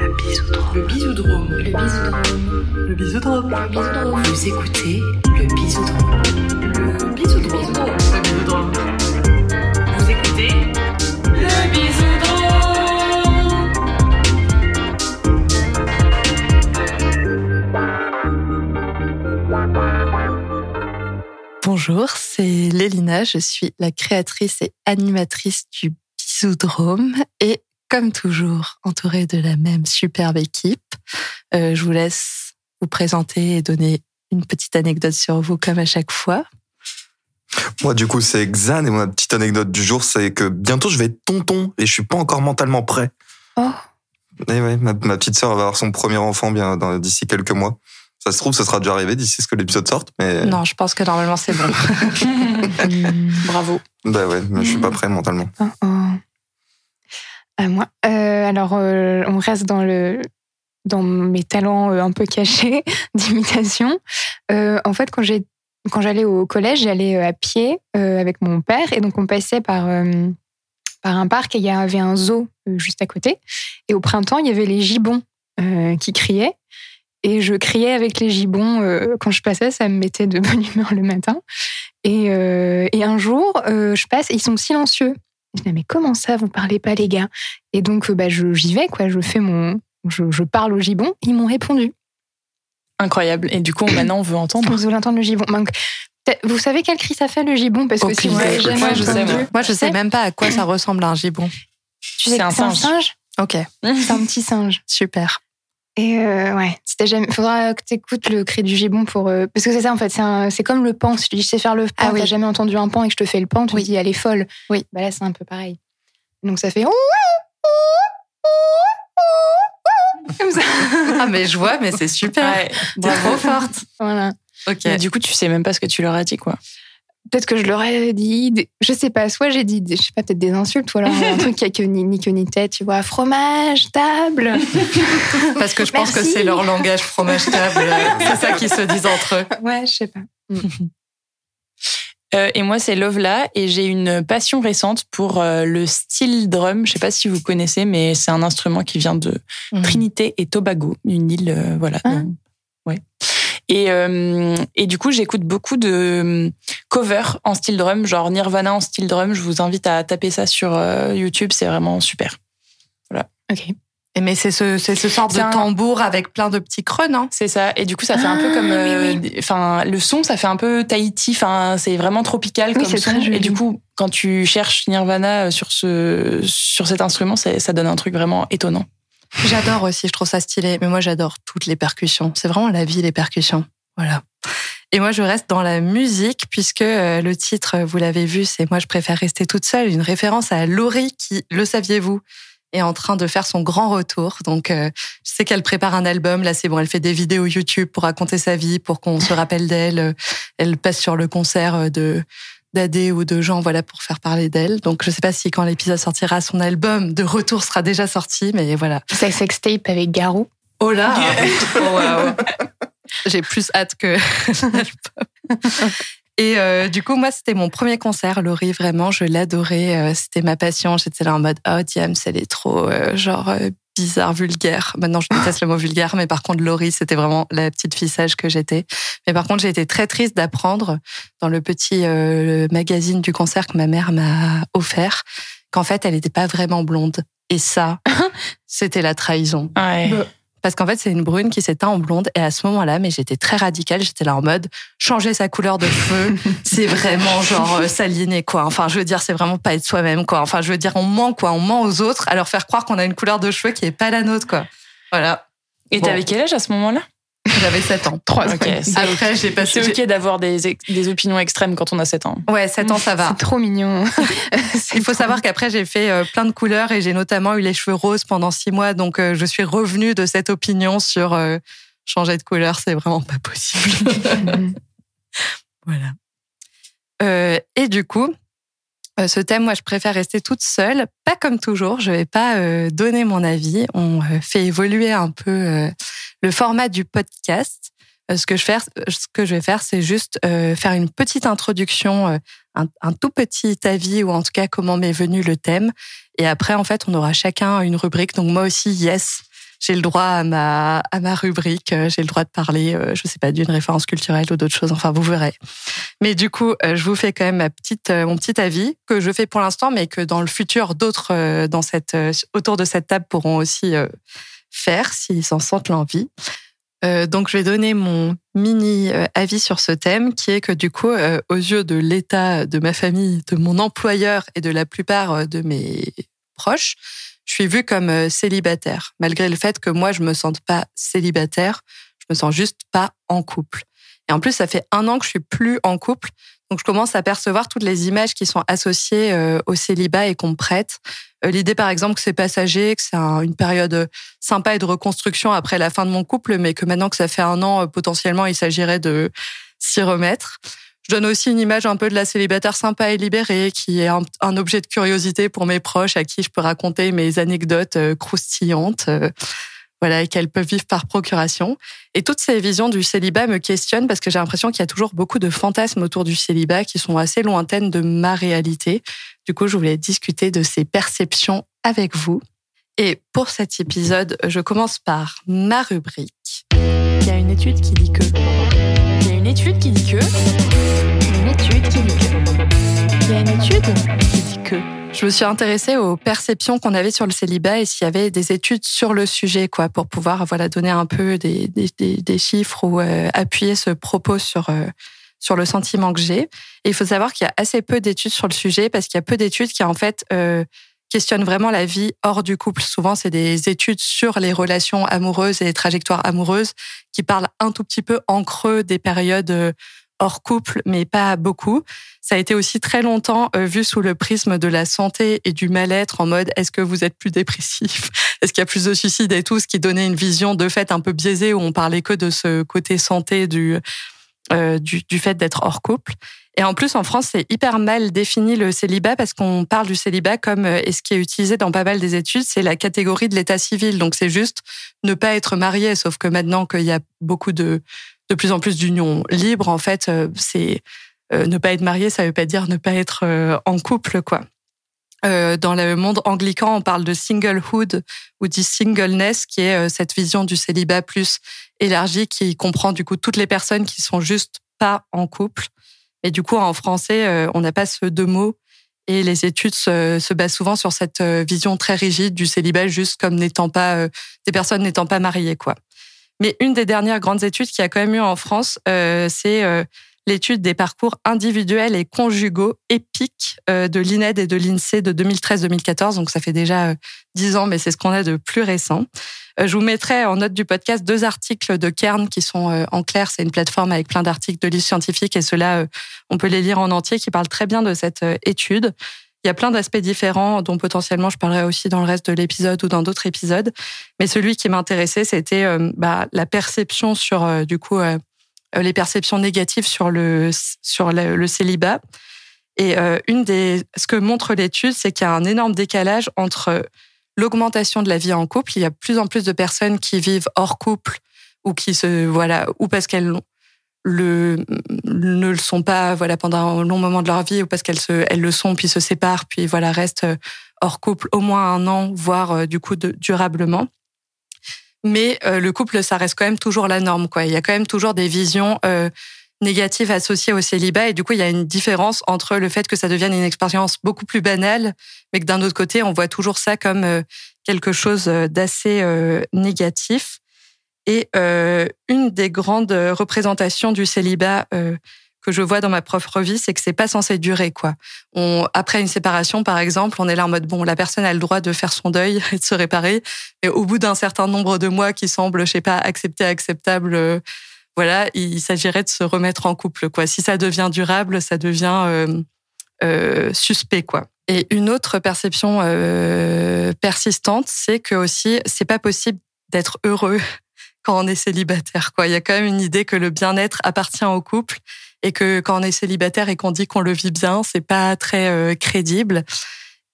Le bisoudrome. Le bisoudrome. Le bisoudrome. Le bisoudrome. Le bisoudrome. Vous écoutez le bisoudrome. Le bisoudrome. Le bisoudrome. Vous écoutez le bisoudrome. Bonjour, c'est Lélina, je suis la créatrice et animatrice du Bisoudrome et comme toujours entourée de la même superbe équipe. Euh, je vous laisse vous présenter et donner une petite anecdote sur vous comme à chaque fois. Moi, du coup, c'est Xan et ma petite anecdote du jour, c'est que bientôt je vais être tonton et je suis pas encore mentalement prêt. Oh. Et ouais, ma, ma petite sœur va avoir son premier enfant bien d'ici quelques mois. Ça se trouve, ça sera déjà arrivé d'ici ce que l'épisode sorte, mais Non, je pense que normalement c'est bon. Bravo. bah ouais, mais je suis pas prêt mentalement. Oh, oh. À moi. Euh, alors, euh, on reste dans le dans mes talents euh, un peu cachés d'imitation. En fait, quand j'ai quand j'allais au collège, j'allais à pied avec mon père et donc on passait par par un parc et il y avait un zoo juste à côté. Et au printemps, il y avait les gibbons qui criaient. Et je criais avec les gibbons quand je passais, ça me mettait de bonne humeur le matin. Et, un jour, je passe et ils sont silencieux. Je dis, mais comment ça, vous parlez pas, les gars? Et donc, euh, bah, j'y vais, quoi. Je fais mon. Je, je parle au gibbon. Ils m'ont répondu. Incroyable. Et du coup, maintenant, on veut entendre. Vous voulez entendre le gibbon Donc, Vous savez quel cri ça fait, le gibbon Parce que si vous jamais Moi, je sais, moi. Je sais même pas à quoi ça ressemble un gibbon. Tu sais C'est un un singe. singe? Ok, C'est un petit singe. super. Et euh, ouais, si t'as jamais, faudra que t'écoutes le cri du gibbon pour euh, parce que c'est ça en fait, c'est comme le pan. Si te dis je sais faire le pan, Ah oui. t'as jamais entendu un pan et que je te fais le pan, tu Oui. dis elle est folle. Oui. Bah là c'est un peu pareil. Donc ça fait comme ça. Ah mais je vois, mais c'est super. Ouais, bravo. trop forte. Voilà. Ok. Mais du coup, tu sais même pas ce que tu leur as dit, quoi. Peut-être que je leur ai dit, je sais pas, soit j'ai dit, je sais pas, peut-être des insultes, ou alors un truc qui a que ni, ni queue ni tête, tu vois, fromage, table. Parce que je pense que c'est leur langage fromage table. C'est ça qu'ils se disent entre eux. Ouais, je sais pas. Euh, et moi, c'est Lovela et j'ai une passion récente pour euh, le steel drum. Je sais pas si vous connaissez, mais c'est un instrument qui vient de Trinité et Tobago, une île, euh, voilà. Ah. Euh, ouais. Et, euh, et du coup, j'écoute beaucoup de euh, covers en style drum, genre Nirvana en style drum. Je vous invite à taper ça sur euh, YouTube, c'est vraiment super. Ok. Et mais c'est ce, c'est ce sort de un- tambour avec plein de petits creux, non? C'est ça. Et du coup, ça fait un peu Ah, comme, oui, euh, oui. enfin, le son, ça fait un peu Tahiti. Enfin, c'est vraiment tropical Oui, comme son. Et du coup, quand tu cherches Nirvana sur ce, sur cet instrument, ça, ça donne un truc vraiment étonnant. J'adore aussi, je trouve ça stylé. Mais moi, j'adore toutes les percussions. C'est vraiment la vie, les percussions. Voilà. Et moi, je reste dans la musique puisque euh, le titre, euh, vous l'avez vu, c'est Moi, je préfère rester toute seule, une référence à Laurie qui, le saviez-vous, est en train de faire son grand retour. Donc, euh, je sais qu'elle prépare un album. Là, c'est bon, elle fait des vidéos YouTube pour raconter sa vie, pour qu'on se rappelle d'elle. Elle passe sur le concert de d'Adé ou de gens, voilà, pour faire parler d'elle. Donc, je sais pas si quand l'épisode sortira, son album de retour sera déjà sorti, mais voilà. C'est sextape avec Garou. Oh là Oh, waouh. J'ai plus hâte que l'album. Et euh, du coup, moi, c'était mon premier concert, Laurie, vraiment, je l'adorais. euh, c'était ma passion. J'étais là en mode, oh, Diams, elle est trop, euh, genre, euh, bizarre, vulgaire. Maintenant, je déteste le mot vulgaire, mais par contre, Laurie, c'était vraiment la petite fille sage que j'étais. Mais par contre, j'ai été très triste d'apprendre dans le petit euh, magazine du concert que ma mère m'a offert qu'en fait, elle n'était pas vraiment blonde. Et ça, c'était la trahison. Ouais. Parce qu'en fait, c'est une brune qui s'est teint en blonde. Et à ce moment-là, mais j'étais très radicale. J'étais là en mode changer sa couleur de cheveux, c'est vraiment genre euh, s'aligner quoi. Enfin, je veux dire, c'est vraiment pas être soi-même quoi. Enfin, je veux dire, on ment quoi. On ment aux autres à leur faire croire qu'on a une couleur de cheveux qui est pas la nôtre quoi. Voilà. Et Bon. t'avais quel âge à ce moment-là? J'avais 7 ans. Trois Ok, c'est Après, j'ai passé. C'est ok d'avoir des, des opinions extrêmes quand on a 7 ans. Ouais, 7 ans, ça va. C'est trop mignon. Il faut savoir qu'après, j'ai fait euh, plein de couleurs et j'ai notamment eu les cheveux roses pendant six mois. Donc, euh, je suis revenue de cette opinion sur euh, changer de couleur, c'est vraiment pas possible. voilà. Euh, et du coup, ce thème, moi, je préfère rester toute seule. Pas comme toujours, je vais pas euh, donner mon avis. On euh, fait évoluer un peu euh, le format du podcast. Euh, ce que je faire, ce que je vais faire, c'est juste euh, faire une petite introduction, euh, un, un tout petit avis ou en tout cas comment m'est venu le thème. Et après, en fait, on aura chacun une rubrique. Donc moi aussi, yes, j'ai le droit à ma à ma rubrique, euh, j'ai le droit de parler, euh, je sais pas, d'une référence culturelle ou d'autres choses. Enfin, vous verrez. Mais du coup, euh, je vous fais quand même ma petite mon petit avis que je fais pour l'instant, mais que dans le futur, d'autres dans cette autour de cette table pourront aussi faire s'ils s'en sentent l'envie. donc, je vais donner mon mini avis sur ce thème, qui est que du coup, aux yeux de l'État, de ma famille, de mon employeur et de la plupart de mes proches, je suis vue comme euh, célibataire, malgré le fait que moi, je me sente pas célibataire, je me sens juste pas en couple. Et en plus, ça fait un an que je suis plus en couple, donc je commence à percevoir toutes les images qui sont associées euh, au célibat et qu'on me prête. Euh, l'idée, par exemple, que c'est passager, que c'est une période sympa et de reconstruction après la fin de mon couple, mais que maintenant que ça fait un an, potentiellement, il s'agirait de s'y remettre. Je donne aussi une image un peu de la célibataire sympa et libérée, qui est un, objet de curiosité pour mes proches, à qui je peux raconter mes anecdotes euh, croustillantes, euh, voilà, et qu'elles peuvent vivre par procuration. Et toutes ces visions du célibat me questionnent parce que j'ai l'impression qu'il y a toujours beaucoup de fantasmes autour du célibat qui sont assez lointaines de ma réalité. Du coup, je voulais discuter de ces perceptions avec vous. Et pour cet épisode, je commence par ma rubrique. Il y a une étude qui dit que étude qui dit que. Une étude qui dit que. Il y a une étude qui dit que. Je me suis intéressée aux perceptions qu'on avait sur le célibat et s'il y avait des études sur le sujet, quoi, pour pouvoir voilà donner un peu des, chiffres ou euh, appuyer ce propos sur euh, sur le sentiment que j'ai. Il faut savoir qu'il y a assez peu d'études sur le sujet parce qu'il y a peu d'études qui en fait euh, questionnent vraiment la vie hors du couple. Souvent, c'est des études sur les relations amoureuses et les trajectoires amoureuses qui parlent un tout petit peu en creux des périodes hors couple, mais pas beaucoup. Ça a été aussi très longtemps euh, vu sous le prisme de la santé et du mal-être en mode est-ce que vous êtes plus dépressif? Est-ce qu'il y a plus de suicides et tout, ce qui donnait une vision de fait un peu biaisée où on parlait que de ce côté santé du, euh, du, fait d'être hors couple. Et en plus, en France, c'est hyper mal défini le célibat parce qu'on parle du célibat comme, euh, et ce qui est utilisé dans pas mal des études, c'est la catégorie de l'état civil. Donc c'est juste ne pas être marié, sauf que maintenant qu'il y a beaucoup de, de plus en plus d'unions libres, en fait, c'est ne pas être marié, ça veut pas dire ne pas être en couple, quoi. dans le monde anglican, on parle de singlehood ou de singleness, qui est cette vision du célibat plus élargie, qui comprend du coup toutes les personnes qui sont juste pas en couple. Mais du coup, en français, euh, on n'a pas ce deux mots. Et les études se, se, basent souvent sur cette euh, vision très rigide du célibat, juste comme n'étant pas euh, des personnes n'étant pas mariées, quoi. Mais une des dernières grandes études qui a quand même eu en France, c'est l'étude des parcours individuels et conjugaux épiques de l'INED et de l'INSEE de 2013-2014. Donc ça fait déjà dix ans, mais c'est ce qu'on a de plus récent. Euh, je vous mettrai en note du podcast deux articles de Kern qui sont euh, en clair. C'est une plateforme avec plein d'articles de livres scientifiques et ceux-là, euh, on peut les lire en entier qui parlent très bien de cette étude. Il y a plein d'aspects différents dont potentiellement je parlerai aussi dans le reste de l'épisode ou dans d'autres épisodes. Mais celui qui m'intéressait, c'était bah, la perception sur, du coup, les perceptions négatives sur le, sur le, célibat. Et une des, ce que montre l'étude, c'est qu'il y a un énorme décalage entre l'augmentation de la vie en couple. Il y a plus en plus de personnes qui vivent hors couple ou qui se voilà ou parce qu'elles le, ne le sont pas voilà pendant un long moment de leur vie ou parce qu'elles se elles le sont puis se séparent puis voilà restent euh, hors couple au moins un an voire euh, du coup durablement. Mais euh, le couple ça reste quand même toujours la norme quoi. Il y a quand même toujours des visions négative associée au célibat. Et du coup, il y a une différence entre le fait que ça devienne une expérience beaucoup plus banale, mais que d'un autre côté, on voit toujours ça comme euh, quelque chose euh, d'assez euh, négatif. Et une des grandes représentations du célibat que je vois dans ma propre vie, c'est que c'est pas censé durer quoi. Après une séparation, par exemple, on est là en mode bon, la personne a le droit de faire son deuil et de se réparer, mais au bout d'un certain nombre de mois qui semble, je sais pas, accepté, acceptable voilà, il s'agirait de se remettre en couple. Quoi. Si ça devient durable, ça devient euh, euh, suspect. Quoi. Et une autre perception euh, persistante, c'est que aussi, c'est pas possible d'être heureux quand on est célibataire. Quoi. Il y a quand même une idée que le bien-être appartient au couple et que quand on est célibataire et qu'on dit qu'on le vit bien, c'est pas très crédible.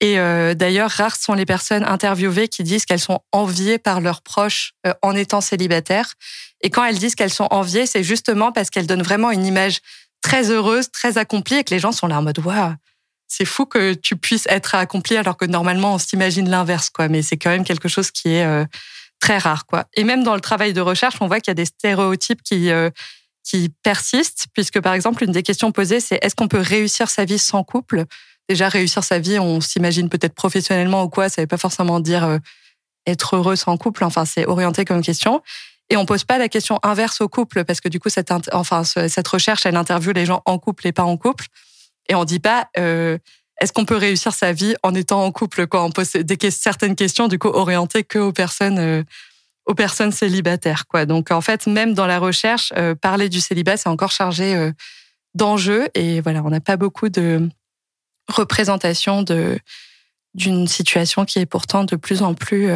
Et d'ailleurs, rares sont les personnes interviewées qui disent qu'elles sont enviées par leurs proches en étant célibataires. Et quand elles disent qu'elles sont enviées, c'est justement parce qu'elles donnent vraiment une image très heureuse, très accomplie, et que les gens sont là en mode waouh, c'est fou que tu puisses être accompli alors que normalement on s'imagine l'inverse, quoi. Mais c'est quand même quelque chose qui est euh, très rare, quoi. Et même dans le travail de recherche, on voit qu'il y a des stéréotypes qui euh, qui persistent, puisque par exemple, une des questions posées, c'est est-ce qu'on peut réussir sa vie sans couple? Déjà, réussir sa vie, on s'imagine peut-être professionnellement ou quoi, ça veut pas forcément dire euh, être heureux sans couple. Enfin, c'est orienté comme question. Et on pose pas la question inverse au couple, parce que du coup, cette, enfin, cette recherche, elle interviewe les gens en couple et pas en couple. Et on dit pas, euh, est-ce qu'on peut réussir sa vie en étant en couple quoi? On pose des, certaines questions du coup orientées que aux personnes euh, aux personnes célibataires quoi. Donc en fait même dans la recherche euh, parler du célibat c'est encore chargé euh, d'enjeux et voilà on n'a pas beaucoup de représentation de d'une situation qui est pourtant de plus en plus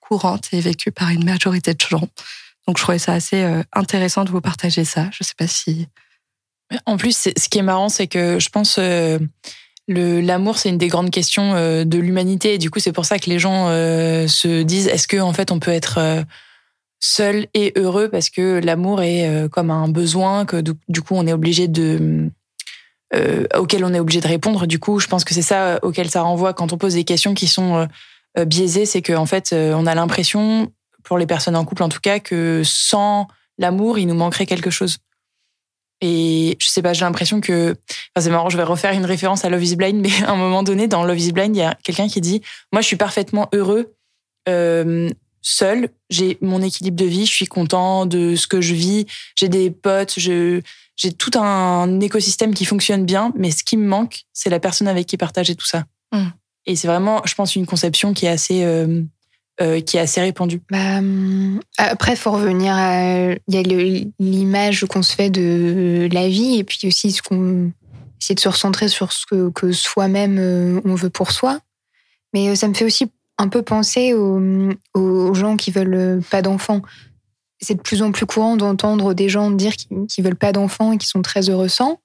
courante et vécue par une majorité de gens. Donc je trouvais ça assez intéressant de vous partager ça. Je sais pas si en plus, ce qui est marrant, c'est que je pense l'amour c'est une des grandes questions euh, de l'humanité. Et du coup c'est pour ça que les gens euh, se disent est-ce que en fait on peut être euh, seul et heureux parce que l'amour est comme un besoin que du coup on est obligé de auquel on est obligé de répondre. Du coup je pense que c'est ça auquel ça renvoie quand on pose des questions qui sont biaisées. C'est que en fait on a l'impression pour les personnes en couple en tout cas que sans l'amour il nous manquerait quelque chose et je sais pas, j'ai l'impression que, enfin, c'est marrant, je vais refaire une référence à Love is Blind, mais à un moment donné, dans Love is Blind, il y a quelqu'un qui dit, moi, je suis parfaitement heureux euh, seul. J'ai mon équilibre de vie, je suis content de ce que je vis, j'ai des potes, je, j'ai tout un écosystème qui fonctionne bien, mais ce qui me manque, c'est la personne avec qui partager tout ça. Mm. Et c'est vraiment, je pense, une conception qui est assez euh, euh, qui est assez répandu. Bah, hum, après, faut revenir à. Il y a l'image qu'on se fait de la vie et puis aussi ce qu'on essaie de se recentrer sur ce que, que soi-même euh, on veut pour soi. Mais euh, ça me fait aussi un peu penser aux, gens qui veulent pas d'enfants. C'est de plus en plus courant d'entendre des gens dire qu'ils veulent pas d'enfants et qui sont très heureux sans.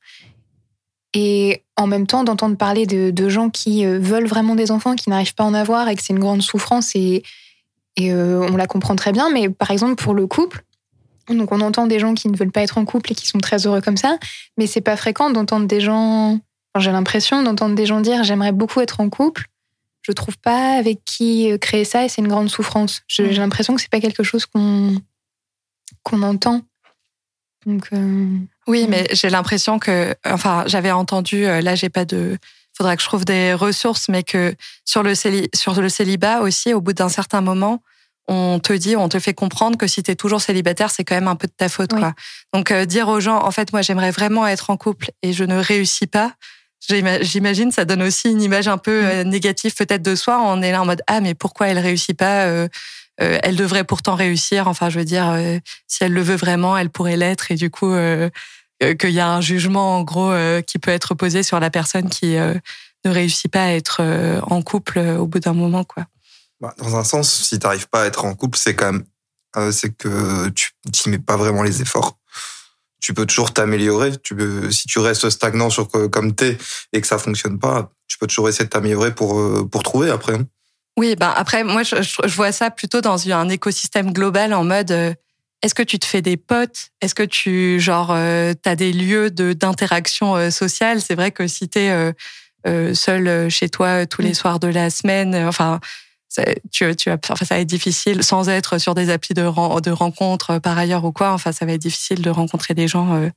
Et en même temps, d'entendre parler de, de, gens qui veulent vraiment des enfants, qui n'arrivent pas à en avoir et que c'est une grande souffrance et, et euh, on la comprend très bien, mais par exemple pour le couple, donc on entend des gens qui ne veulent pas être en couple et qui sont très heureux comme ça, mais c'est pas fréquent d'entendre des gens. j'ai l'impression d'entendre des gens dire j'aimerais beaucoup être en couple, je trouve pas avec qui créer ça et c'est une grande souffrance. J'ai mm. l'impression que c'est pas quelque chose qu'on qu'on entend. Donc euh, oui, mais j'ai l'impression que, enfin, j'avais entendu. Euh, là, j'ai pas de faudra que je trouve des ressources, mais que sur le, sur le célibat aussi, au bout d'un certain moment, on te dit, on te fait comprendre que si tu es toujours célibataire, c'est quand même un peu de ta faute. Quoi. Donc euh, dire aux gens, en fait, moi j'aimerais vraiment être en couple et je ne réussis pas, j'imagine, ça donne aussi une image un peu négative peut-être de soi. On est là en mode, ah mais pourquoi elle réussit pas euh, Elle devrait pourtant réussir. Enfin, je veux dire, si elle le veut vraiment, elle pourrait l'être. Et du coup, euh, qu'il y a un jugement en gros euh, qui peut être posé sur la personne qui euh, ne réussit pas à être en couple au bout d'un moment quoi. Bah, dans un sens, si tu n'arrives pas à être en couple, c'est quand même c'est que tu n'y mets pas vraiment les efforts. Tu peux toujours t'améliorer. Tu peux, si tu restes stagnant sur comme t'es et que ça fonctionne pas, tu peux toujours essayer de t'améliorer pour pour trouver après. Hein. Oui, ben après moi je, je, vois ça plutôt dans un écosystème global en mode est-ce que tu te fais des potes? Est-ce que tu genre euh, as des lieux de d'interaction euh, sociale? C'est vrai que si tu es euh, euh, seul chez toi tous les mm. soirs de la semaine, enfin tu, tu enfin, ça va être difficile sans être sur des applis de, de rencontres par ailleurs ou quoi. Enfin, ça va être difficile de rencontrer des gens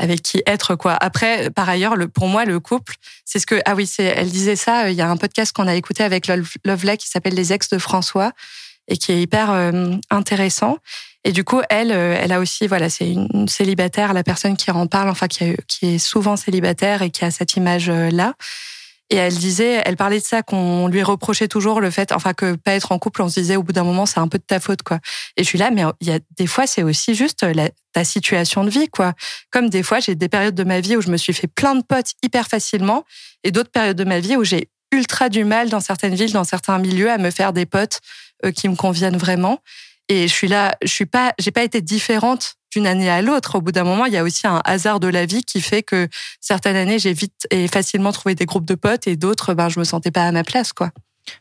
avec qui être quoi. Après, par ailleurs, le, pour moi, le couple, c'est ce que ah oui, c'est elle disait ça. Il y a un podcast qu'on a écouté avec Lovely qui s'appelle Les ex de François et qui est hyper intéressant. Et du coup, elle, euh, elle a aussi, voilà, c'est une célibataire, la personne qui en parle, enfin, qui, qui est souvent célibataire et qui a cette image-là. Et elle disait, elle parlait de ça, qu'on lui reprochait toujours le fait, enfin, que pas être en couple, on se disait au bout d'un moment, c'est un peu de ta faute, quoi. Et je suis là, mais il y a des fois, c'est aussi juste la, ta situation de vie, quoi. Comme des fois, j'ai des périodes de ma vie où je me suis fait plein de potes hyper facilement et d'autres périodes de ma vie où j'ai ultra du mal dans certaines villes, dans certains milieux, à me faire des potes euh, qui me conviennent vraiment. Et je suis là, je suis pas, j'ai pas été différente d'une année à l'autre. Au bout d'un moment, il y a aussi un hasard de la vie qui fait que certaines années, j'ai vite et facilement trouvé des groupes de potes et d'autres, ben, je me sentais pas à ma place, quoi.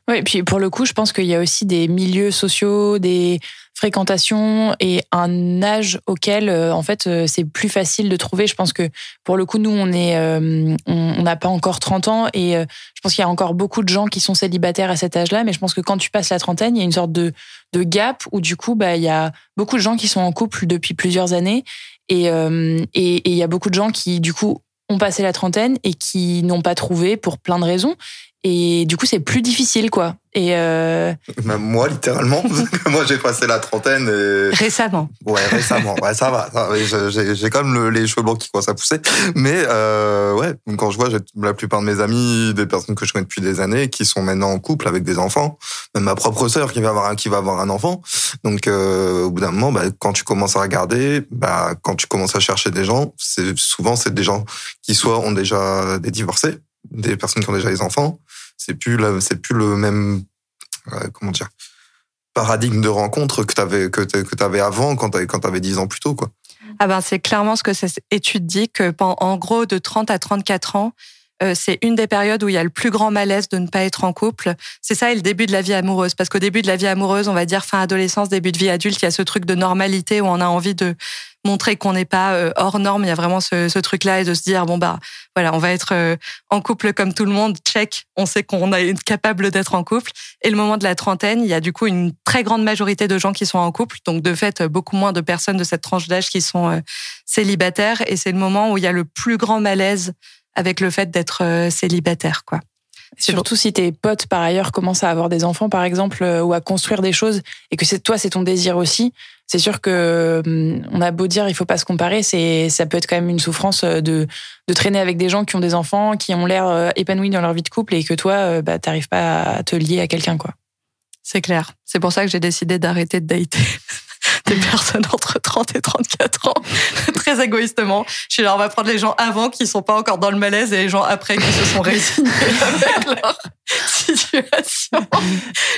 Oui, et puis pour le coup, je pense qu'il y a aussi des milieux sociaux, des fréquentations et un âge auquel, euh, en fait, euh, c'est plus facile de trouver. Je pense que pour le coup, nous, on euh, on n'a pas encore 30 ans et je pense qu'il y a encore beaucoup de gens qui sont célibataires à cet âge-là. Mais je pense que quand tu passes la trentaine, il y a une sorte de, de gap où du coup, bah, il y a beaucoup de gens qui sont en couple depuis plusieurs années et, et il y a beaucoup de gens qui, du coup, ont passé la trentaine et qui n'ont pas trouvé pour plein de raisons. Et du coup, c'est plus difficile, quoi. Et euh... moi, littéralement, moi j'ai passé la trentaine. Et... Récemment. Ouais, récemment. Ouais, ça va. J'ai quand même les cheveux blancs qui commencent à pousser. Mais euh, ouais, quand je vois la plupart de mes amis, des personnes que je connais depuis des années, qui sont maintenant en couple avec des enfants, même ma propre sœur qui va avoir un, qui va avoir un enfant. Donc euh, au bout d'un moment, bah, quand tu commences à regarder, bah, quand tu commences à chercher des gens, c'est souvent c'est des gens qui soit ont déjà des divorcés des personnes qui ont déjà des enfants. C'est plus c'est plus le même euh, comment dire paradigme de rencontre que t'avais que t'avais avant quand t'avais quand t'avais 10 ans plus tôt quoi. Ah ben c'est clairement ce que cette étude dit que en gros de 30 à 34 ans euh, c'est une des périodes où il y a le plus grand malaise de ne pas être en couple. C'est ça et le début de la vie amoureuse. Parce qu'au début de la vie amoureuse, on va dire fin adolescence, début de vie adulte, il y a ce truc de normalité où on a envie de montrer qu'on n'est pas euh, hors norme. Il y a vraiment ce, ce truc-là et de se dire bon bah voilà, on va être euh, en couple comme tout le monde. Check, on sait qu'on est capable d'être en couple. Et le moment de la trentaine, il y a du coup une très grande majorité de gens qui sont en couple, donc de fait beaucoup moins de personnes de cette tranche d'âge qui sont euh, célibataires. Et c'est le moment où il y a le plus grand malaise avec le fait d'être célibataire, quoi. Surtout si tes potes, par ailleurs, commencent à avoir des enfants, par exemple, ou à construire des choses, et que c'est toi, c'est ton désir aussi c'est sûr que hum, on a beau dire il faut pas se comparer, c'est ça peut être quand même une souffrance euh, de de traîner avec des gens qui ont des enfants, qui ont l'air euh, épanouis dans leur vie de couple et que toi euh, bah t'arrives pas à te lier à quelqu'un quoi. C'est clair. C'est pour ça que j'ai décidé d'arrêter de dater des personnes entre 30 et 34 ans, très égoïstement. Je suis là, on va prendre les gens avant qui sont pas encore dans le malaise et les gens après qui se sont résignés avec leur situation.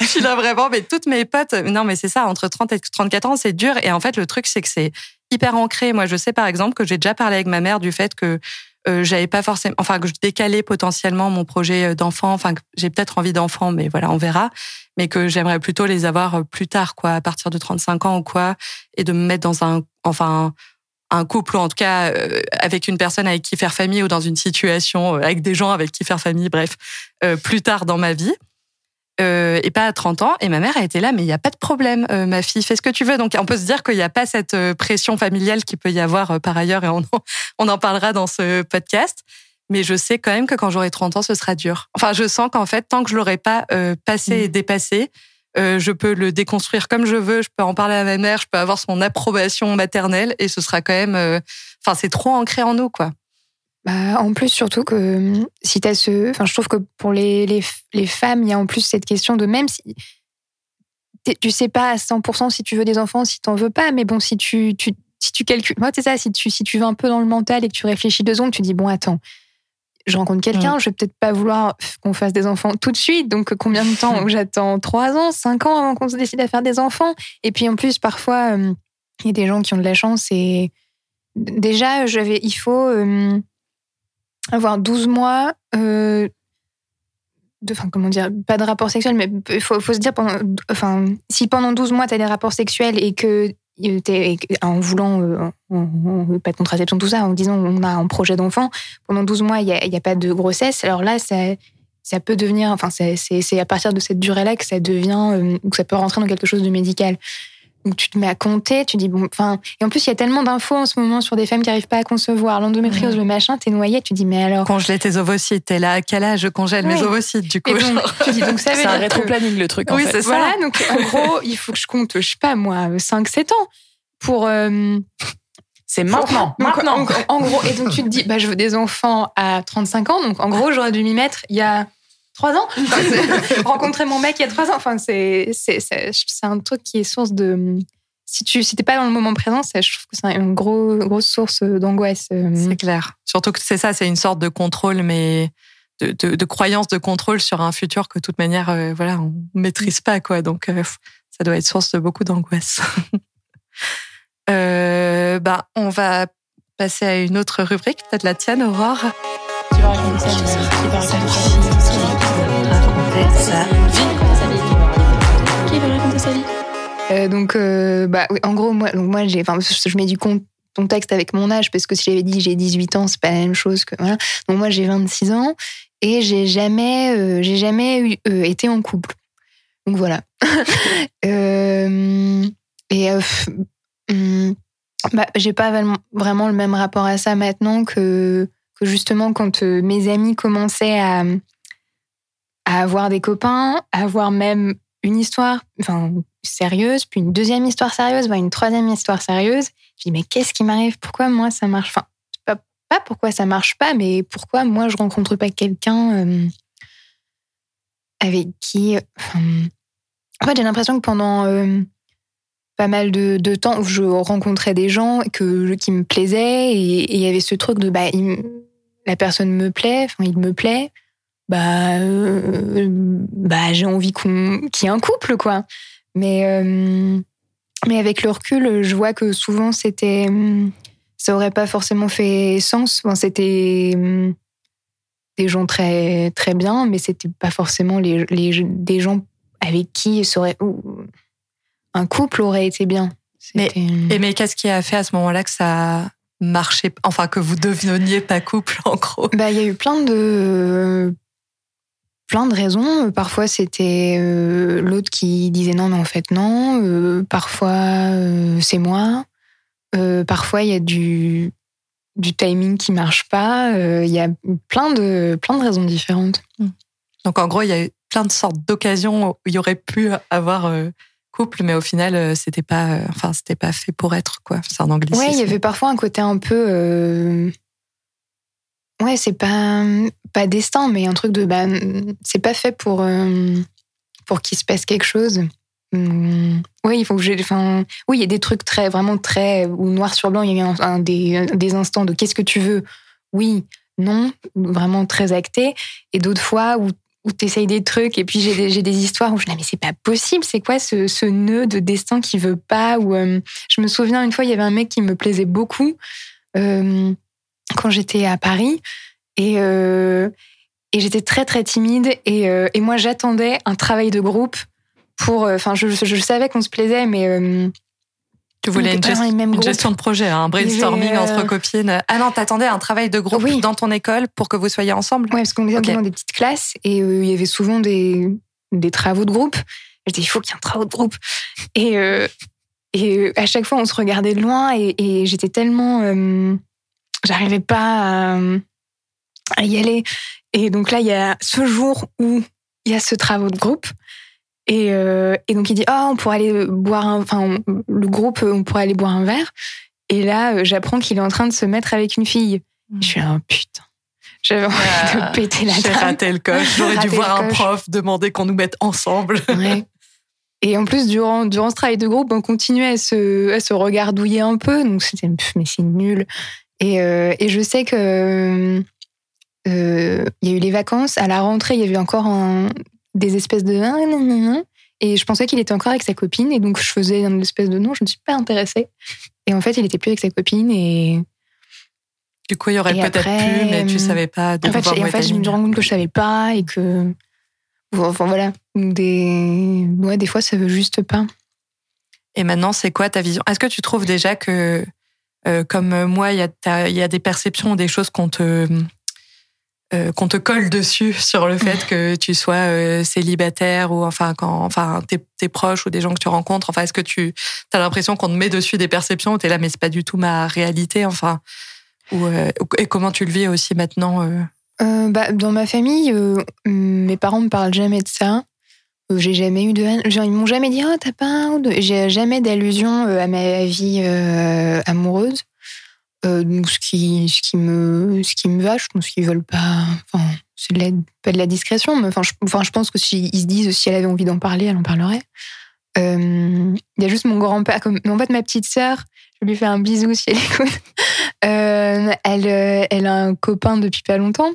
Je suis là vraiment, mais toutes mes potes, non mais c'est ça, entre 30 et 34 ans, c'est dur. Et en fait, le truc, c'est que c'est hyper ancré. Moi, je sais par exemple que j'ai déjà parlé avec ma mère du fait que euh, j'avais pas forcément, enfin que je décalais potentiellement mon projet euh, d'enfant, enfin que j'ai peut-être envie d'enfant, mais voilà, on verra, mais que j'aimerais plutôt les avoir euh, plus tard, quoi, à partir de 35 ans ou quoi, et de me mettre dans un, enfin un couple ou en tout cas avec une personne avec qui faire famille ou dans une situation avec des gens avec qui faire famille, bref, plus tard dans ma vie. Euh, et pas à 30 ans. Et ma mère a été là, mais il n'y a pas de problème, euh, ma fille, fais ce que tu veux. Donc on peut se dire qu'il n'y a pas cette euh, pression familiale qui peut y avoir par ailleurs, et on, on en parlera dans ce podcast. Mais je sais quand même que quand j'aurai 30 ans, ce sera dur. Enfin, je sens qu'en fait, tant que je l'aurai pas passé et mmh. dépassé, je peux le déconstruire comme je veux. Je peux en parler à ma mère, je peux avoir son approbation maternelle, et ce sera quand même. Enfin, c'est trop ancré en nous, quoi. Bah, en plus, surtout que hum, si tu as ce. Enfin, je trouve que pour les, les, les, femmes, il y a en plus cette question de même si. Tu sais pas à 100% si tu veux des enfants, si tu n'en veux pas, mais bon, si tu, tu, si tu calcules. Moi, c'est ça, si tu, si tu vas un peu dans le mental et que tu réfléchis deux secondes, tu dis bon, attends, je rencontre quelqu'un, je vais peut-être pas vouloir qu'on fasse des enfants tout de suite. Donc, combien de temps? J'attends trois ans, cinq ans avant qu'on se décide à faire des enfants. Et puis, en plus, parfois, hum, il y a des gens qui ont de la chance et déjà, j'avais, il faut. Hum, avoir 12 mois euh, enfin, comment dire, pas de rapport sexuel, mais il faut, se dire, enfin, si pendant 12 mois, tu as des rapports sexuels et que en voulant, euh, pas de contraception, tout ça, en disant on a un projet d'enfant, pendant 12 mois, il n'y a, a, pas de grossesse, alors là, ça, ça peut devenir, enfin, c'est à partir de cette durée-là que ça devient, euh, que ça peut rentrer dans quelque chose de médical. Donc tu te mets à compter, tu dis bon, enfin, et en plus il y a tellement d'infos en ce moment sur des femmes qui n'arrivent pas à concevoir, l'endométriose, le machin, t'es noyé, tu dis mais alors? Congeler tes ovocytes, t'es là à quel âge je congèle mes ovocytes du coup. tu dis donc ça C'est un rétro-planning le truc. Oui, c'est ça. Voilà, donc en gros il faut que je compte, je sais pas moi, 5-7 ans pour. Euh, c'est maintenant. maintenant. En, en, gros, et donc tu te dis, bah, je veux des enfants à 35 ans, donc en gros j'aurais dû m'y mettre il y a trois ans. rencontrer mon mec il y a trois ans. Enfin, c'est, c'est, c'est, un truc qui est source de. Si tu si t'es pas dans le moment présent, je trouve que c'est une gros, grosse source d'angoisse. Euh. C'est clair. Surtout que c'est ça, c'est une sorte de contrôle, mais de, de, croyance de contrôle sur un futur que de toute manière, euh, voilà, on maîtrise pas, quoi. Donc, euh, ça doit être source de beaucoup d'angoisse. bah, on va passer à une autre rubrique, peut-être la tienne, Aurore. Tu vas raconter ça, tu vas raconter ça. Raconter sa Qui veut raconter sa vie? Euh, donc, euh, bah, oui, en gros, moi, donc moi j'ai, enfin, je mets du con- contexte avec mon âge parce que si j'avais dit j'ai 18 ans, c'est pas la même chose que voilà. Donc moi j'ai 26 ans et j'ai jamais, euh, j'ai jamais eu- euh, été en couple. Donc voilà. Euh, et euh, hum, bah, j'ai pas vraiment- le même rapport à ça maintenant que, que justement quand mes amis commençaient à, à avoir des copains, à avoir même une histoire, enfin sérieuse, puis une deuxième histoire sérieuse, voire une troisième histoire sérieuse. Je dis mais qu'est-ce qui m'arrive? Pourquoi moi ça marche? Enfin, pas, pas pourquoi ça marche pas, mais pourquoi moi je rencontre pas quelqu'un euh, avec qui. en fait, j'ai l'impression que pendant euh, pas mal de, temps où je rencontrais des gens que, qui me plaisaient et il y avait ce truc de bah, la personne me plaît, enfin il me plaît, bah, euh, bah j'ai envie qu'on qu'il y ait un couple quoi. Mais euh, mais avec le recul, je vois que souvent c'était ça aurait pas forcément fait sens. Enfin, c'était hum, des gens très très bien, mais c'était pas forcément les, les des gens avec qui ou un couple aurait été bien. Mais- Et mais qu'est-ce qui a fait à ce moment-là que ça marchait, enfin que vous deveniez pas couple en gros? Bah, il y a eu plein de plein de raisons. Parfois, c'était euh, l'autre qui disait non, mais en fait non. Euh, parfois, euh, c'est moi. Euh, parfois, il y a du du timing qui marche pas. Euh, Il y a plein de plein de raisons différentes. Donc en gros, il y a eu plein de sortes d'occasions où il y aurait pu avoir euh, couple, mais au final, euh, c'était pas, euh, enfin, c'était pas fait pour être quoi. C'est un anglicisme. Ouais, il y avait parfois un côté un peu. euh, Ouais, c'est pas pas destin, mais un truc de bah, c'est pas fait pour euh, pour qu'il se passe quelque chose. Hum, Oui, il faut que j'ai. Enfin, oui, il y a des trucs très vraiment très ou noir sur blanc. Il y a des des instants de qu'est-ce que tu veux. Oui, non, vraiment très acté. Et d'autres fois où où t'essayes des trucs et puis j'ai des, des histoires où je dis mais c'est pas possible. C'est quoi ce, ce nœud de destin qui veut pas ou euh, je me souviens une fois, il y avait un mec qui me plaisait beaucoup euh, quand j'étais à Paris. Et, euh, et j'étais très, très timide. Et, euh, et moi, j'attendais un travail de groupe pour. euh, Enfin, je, je savais qu'on se plaisait, mais. Tu voulais une, gest- une gestion de projet, hein, un brainstorming euh, entre copines. Ah non, t'attendais un travail de groupe Oui. dans ton école pour que vous soyez ensemble? Ouais, parce qu'on était Ok. dans des petites classes et euh, il y avait souvent des, des travaux de groupe. Je disais, il faut qu'il y ait un travail de groupe. Et, euh, et à chaque fois, on se regardait de loin et, et j'étais tellement. J'arrivais pas à, à y aller. Et donc là, il y a ce jour où il y a ce travail de groupe. Et, euh, et donc il dit, oh, on pourrait aller boire un. Enfin, on- le groupe, on pourrait aller boire un verre. Et là, euh, j'apprends qu'il est en train de se mettre avec une fille. Je suis là, oh, putain. J'avais envie Ah, de péter la J'ai table. raté le coche. J'aurais dû voir un coche. prof demander qu'on nous mette ensemble. Ouais. Et en plus, durant, durant ce travail de groupe, on continuait à se, à se regardouiller un peu. Donc, c'était, mais c'est nul. Et, euh, et je sais que euh, il y a eu les vacances. À la rentrée, il y avait encore un- des espèces de. Et je pensais qu'il était encore avec sa copine. Et donc, je faisais une espèce de non, je ne suis pas intéressée. Et en fait, il était plus avec sa copine. Et Du coup, il y aurait peut-être pu, mais tu euh, savais pas. de en fait, en fait, je me rends compte que je savais pas. Et que. Enfin, voilà. Des, ouais, des fois, ça veut juste pas. Et maintenant, c'est quoi ta vision? Est-ce que tu trouves déjà que, euh, comme moi, il y, a y a des perceptions, des choses qu'on te, euh, qu'on te colle dessus sur le fait que tu sois euh, célibataire ou enfin quand enfin tes, tes proches ou des gens que tu rencontres enfin est-ce que tu as l'impression qu'on te met dessus des perceptions où t'es là mais c'est pas du tout ma réalité enfin ou euh, et comment tu le vis aussi maintenant bah, dans ma famille, mes parents me parlent jamais de ça. J'ai jamais eu de ils m'ont jamais dit oh t'as pas ou. J'ai jamais d'allusion à ma vie amoureuse. Euh, ce qui ce qui me ce qui me va, je pense qu'ils veulent pas. Enfin c'est de la- pas de la discrétion, mais enfin je, pense que s'ils se disent si elle avait envie d'en parler, elle en parlerait. Euh, Il y a juste mon grand-père. Comme en fait ma petite sœur, je lui faire un bisou si elle écoute. Euh, elle euh, elle a un copain depuis pas longtemps.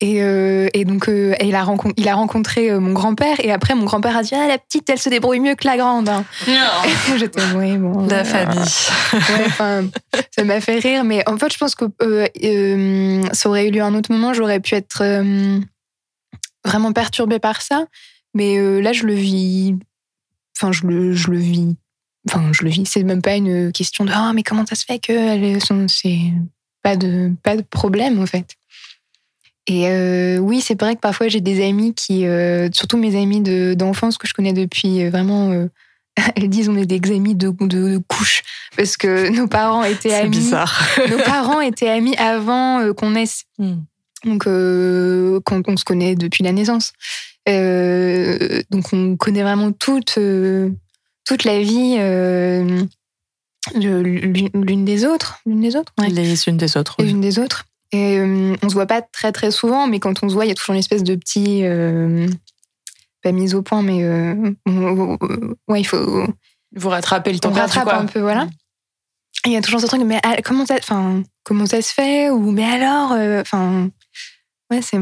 Et, euh, et donc, euh, il, a rencontré, il a rencontré euh, mon grand-père. Et après, mon grand-père a dit Ah, la petite, elle se débrouille mieux que la grande. hein. J'étais, oui, bon. la famille ouais, enfin, ça m'a fait rire. Mais en fait, je pense que euh, ça aurait eu lieu à un autre moment. J'aurais pu être. vraiment perturbée par ça. Mais là, je le vis. Enfin, je le, je le vis. Enfin, je le vis. C'est même pas une question de ah mais comment ça se fait que c'est pas de pas de problème en fait. Et euh, oui, c'est vrai que parfois j'ai des amis qui, euh, surtout mes amis de- d'enfance que je connais depuis euh, vraiment, euh, elles disent on est des amis de, de, de couche parce que nos parents étaient C'est amis. bizarre. Nos parents étaient amis avant qu'on naisse. Hmm. Donc, quand on se connaît depuis la naissance. Donc, on connaît vraiment toute, toute la vie de l'une des autres. L'une des autres ouais. Les unes des autres. Les oui. unes des autres. Et euh, on se voit pas très, très souvent, mais quand on se voit, il y a toujours une espèce de petit. euh, pas mise au point, mais. euh, ouais, il faut. Vous rattrapez le temps On rattrape quoi. un peu, voilà. Il y a toujours ce truc, mais ah, comment ça, enfin, comment ça se fait Ou mais alors, euh, enfin, ouais, c'est.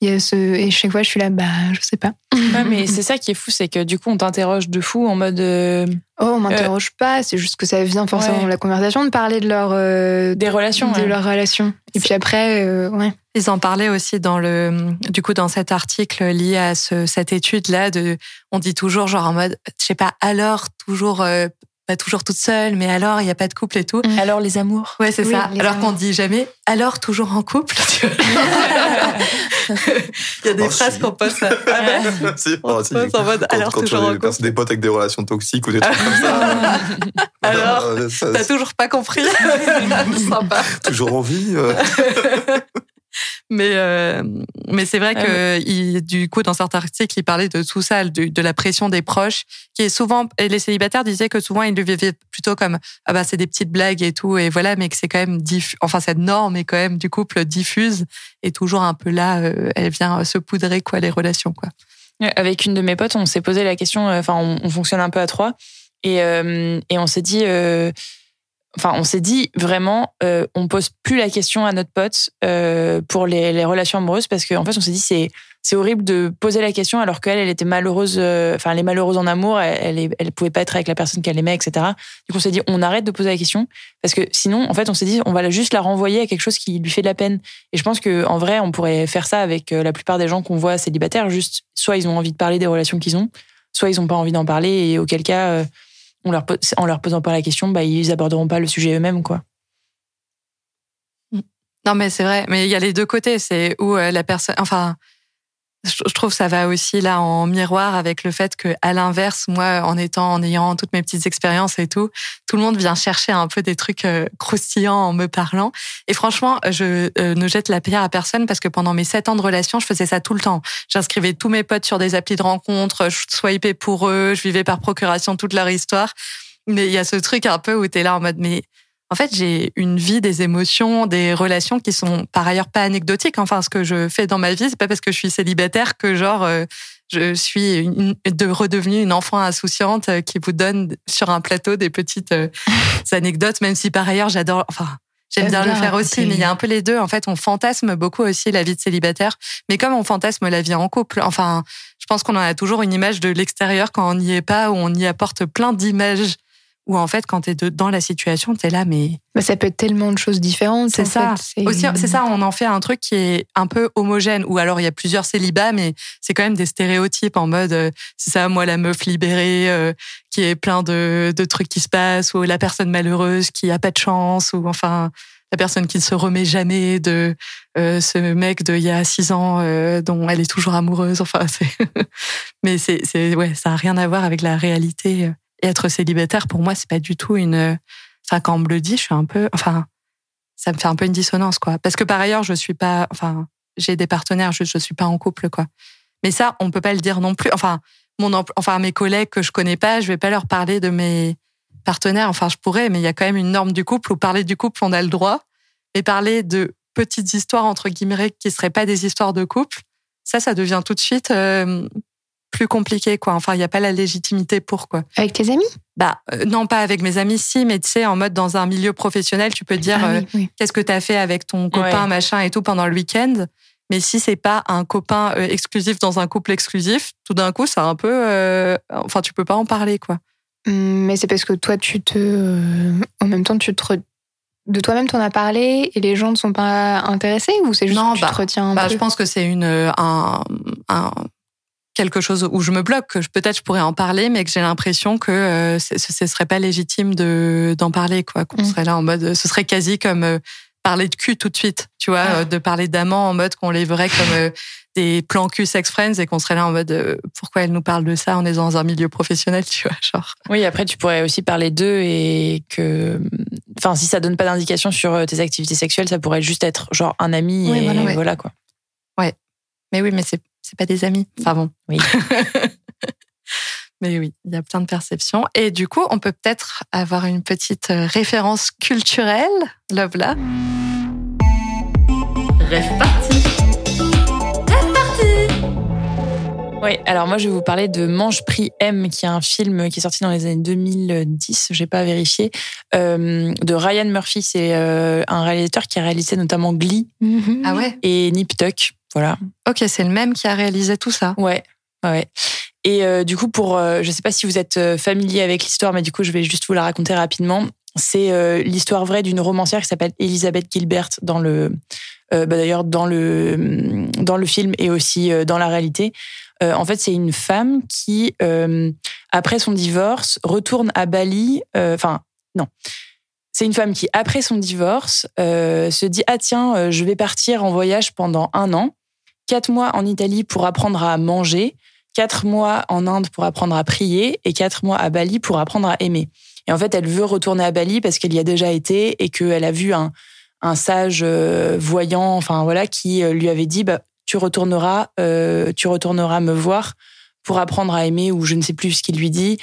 Il y a ce, et chaque fois, je suis là, bah, je sais pas. Ouais, mais c'est ça qui est fou, c'est que du coup, on t'interroge de fou en mode euh, Oh, on m'interroge pas, c'est juste que ça vient forcément Ouais. dans la conversation de parler de leur, euh, des relations. de ouais. leur relation. Et puis après, euh, ouais. Ils en parlaient aussi dans le, du coup, dans cet article lié à ce, cette étude-là de, on dit toujours genre en mode, je sais pas, alors toujours, euh, pas toujours toute seule, mais alors il n'y a pas de couple et tout. Alors les amours. Ouais, c'est Oui, ça. Alors qu'on dit jamais, alors toujours en couple. tu vois. Il y a des Oh, phrases si. qu'on pose. à- Ah. Si, On oh, si. pose en mode, Quand, alors quand, toujours tu- en quand couple. des potes avec des relations toxiques ou des trucs comme ça. Alors, euh, T'as toujours pas compris. Sympa. toujours envie. euh. Mais euh, mais c'est vrai que il, du coup dans certains articles il parlait de tout ça, de, de la pression des proches, qui est souvent et les célibataires disaient que souvent ils le vivaient plutôt comme ah bah c'est des petites blagues et tout et voilà, mais que c'est quand même diff, enfin cette norme est quand même du couple diffuse et toujours un peu là, euh, elle vient se poudrer quoi les relations quoi. Avec une de mes potes, on s'est posé la question. euh, Enfin, on, on fonctionne un peu à trois, et euh, et on s'est dit, euh, enfin, on s'est dit vraiment, euh, on pose plus la question à notre pote euh, pour les, relations amoureuses parce qu'en fait, on s'est dit c'est c'est horrible de poser la question alors qu'elle, elle était malheureuse. euh, Enfin, elle est malheureuse en amour. Elle, elle, pouvait pas être avec la personne qu'elle aimait, etc. Du coup, on s'est dit, on arrête de poser la question parce que sinon, en fait, on s'est dit, on va juste la renvoyer à quelque chose qui lui fait de la peine. Et je pense que en vrai, on pourrait faire ça avec euh, la plupart des gens qu'on voit célibataires. Juste, soit ils ont envie de parler des relations qu'ils ont, soit ils ont pas envie d'en parler. Et auquel cas, on leur, en leur posant pas la question, bah, ils aborderont pas le sujet eux-mêmes, quoi. Non, mais c'est vrai. Mais il y a les deux côtés. C'est où euh, la personne. Enfin, je trouve ça va aussi là en miroir avec le fait que, à l'inverse, moi, en étant, en ayant toutes mes petites expériences et tout, tout le monde vient chercher un peu des trucs euh, croustillants en me parlant. Et franchement, je euh, ne jette la pierre à personne parce que pendant mes sept ans de relation, je faisais ça tout le temps. J'inscrivais tous mes potes sur des applis de rencontres, je swipais pour eux, je vivais par procuration toute leur histoire. Mais il y a ce truc un peu où t'es là en mode, mais en fait, j'ai une vie, des émotions, des relations qui sont par ailleurs pas anecdotiques. Enfin, ce que je fais dans ma vie, c'est pas parce que je suis célibataire que genre euh, je suis une, de redevenue une enfant insouciante euh, qui vous donne sur un plateau des petites euh, anecdotes, même si par ailleurs j'adore. Enfin, j'aime J'aime bien le bien faire aussi, mais il y a un peu les deux. En fait, on fantasme beaucoup aussi la vie de célibataire, mais comme on fantasme la vie en couple. Enfin, je pense qu'on en a toujours une image de l'extérieur quand on n'y est pas, où on y apporte plein d'images. Où en fait, quand t'es de- dans la situation, t'es là, mais Bah, ça peut être tellement de choses différentes. c'est ça. fait. Aussi, c'est ça, on en fait un truc qui est un peu homogène. Ou alors il y a plusieurs célibats, mais c'est quand même des stéréotypes en mode, euh, c'est ça, moi la meuf libérée, euh, qui est plein de, de trucs qui se passent, ou la personne malheureuse qui a pas de chance, ou enfin la personne qui ne se remet jamais de euh, ce mec d'il y a six ans euh, dont elle est toujours amoureuse. Enfin, c'est, mais c'est, ouais, ça a rien à voir avec la réalité. Et être célibataire, pour moi, c'est pas du tout une. Enfin, quand on me le dit, je suis un peu. Enfin, ça me fait un peu une dissonance, quoi. Parce que par ailleurs, je suis pas. Enfin, j'ai des partenaires, juste je suis pas en couple, quoi. Mais ça, on peut pas le dire non plus. Enfin, mon, enfin, mes collègues que je connais pas, je vais pas leur parler de mes partenaires. Enfin, je pourrais, mais il y a quand même une norme du couple où parler du couple, on a le droit. Mais parler de petites histoires entre guillemets qui seraient pas des histoires de couple, ça, ça devient tout de suite euh, plus compliqué, quoi. Enfin, il y a pas la légitimité pour, quoi. Avec tes amis? Bah, euh, non, pas avec mes amis, si, mais tu sais, en mode dans un milieu professionnel, tu peux dire Ah euh, oui, qu'est-ce que tu as fait avec ton copain, Ouais. machin et tout pendant le week-end? Mais si c'est pas un copain euh, exclusif dans un couple exclusif, tout d'un coup, c'est un peu. euh, enfin, tu peux pas en parler, quoi. Hum, Mais c'est parce que toi, tu te. euh, En même temps, tu te. re- de toi-même, t'en as parlé et les gens ne sont pas intéressés ou c'est juste Non, que tu bah, te retiens un Bah, peu? je pense que c'est une un, un- quelque chose où je me bloque, que peut-être je pourrais en parler, mais que j'ai l'impression que euh, ce, ce serait pas légitime de d'en parler, quoi. Qu'on Mm. serait là en mode, ce serait quasi comme euh, parler de cul tout de suite, tu vois, Ah. euh, de parler d'amants en mode qu'on les verrait comme euh, des plans cul sex friends et qu'on serait là en mode, euh, pourquoi elle nous parle de ça On est dans un milieu professionnel, tu vois, genre. Oui, après, tu pourrais aussi parler d'eux et que. Enfin, si ça donne pas d'indication sur euh, tes activités sexuelles, ça pourrait juste être genre un ami Oui, et voilà, voilà, ouais. quoi. Mais oui, mais c'est c'est pas des amis. Enfin bon. Oui. mais oui, il y a plein de perceptions. Et du coup, on peut peut-être avoir une petite euh, référence culturelle, Love là. Rêve parti. Oui, alors moi je vais vous parler de Mange Prix M, qui est un film qui est sorti dans les années 2010, j'ai pas vérifié, euh, de Ryan Murphy. C'est euh, un réalisateur qui a réalisé notamment Glee Mhm. Ah ouais. et Nip Tuck. Voilà. Ok, c'est le même qui a réalisé tout ça. Ouais, ouais. Et euh, du coup, pour, euh, je sais pas si vous êtes euh, familier avec l'histoire, mais du coup, je vais juste vous la raconter rapidement. C'est euh, l'histoire vraie d'une romancière qui s'appelle Elizabeth Gilbert dans le, bah, d'ailleurs dans le dans le film et aussi dans la réalité. En fait, c'est une femme qui, après son divorce, retourne à Bali. Enfin, non. C'est une femme qui, après son divorce, se dit ah tiens, je vais partir en voyage pendant un an, quatre mois en Italie pour apprendre à manger, quatre mois en Inde pour apprendre à prier et quatre mois à Bali pour apprendre à aimer. Et en fait, elle veut retourner à Bali parce qu'elle y a déjà été et qu'elle a vu un, sage euh, voyant, enfin voilà, qui euh, lui avait dit bah, tu retourneras, euh, tu retourneras me voir pour apprendre à aimer ou je ne sais plus ce qu'il lui dit.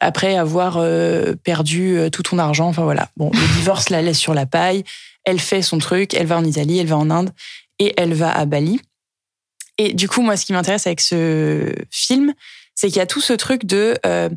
après avoir perdu tout ton argent, enfin voilà. Bon, le divorce la laisse sur la paille. Elle fait son truc. Elle va en Italie, elle va en Inde et elle va à Bali. Et du coup, moi, ce qui m'intéresse avec ce film, c'est qu'il y a tout ce truc de euh,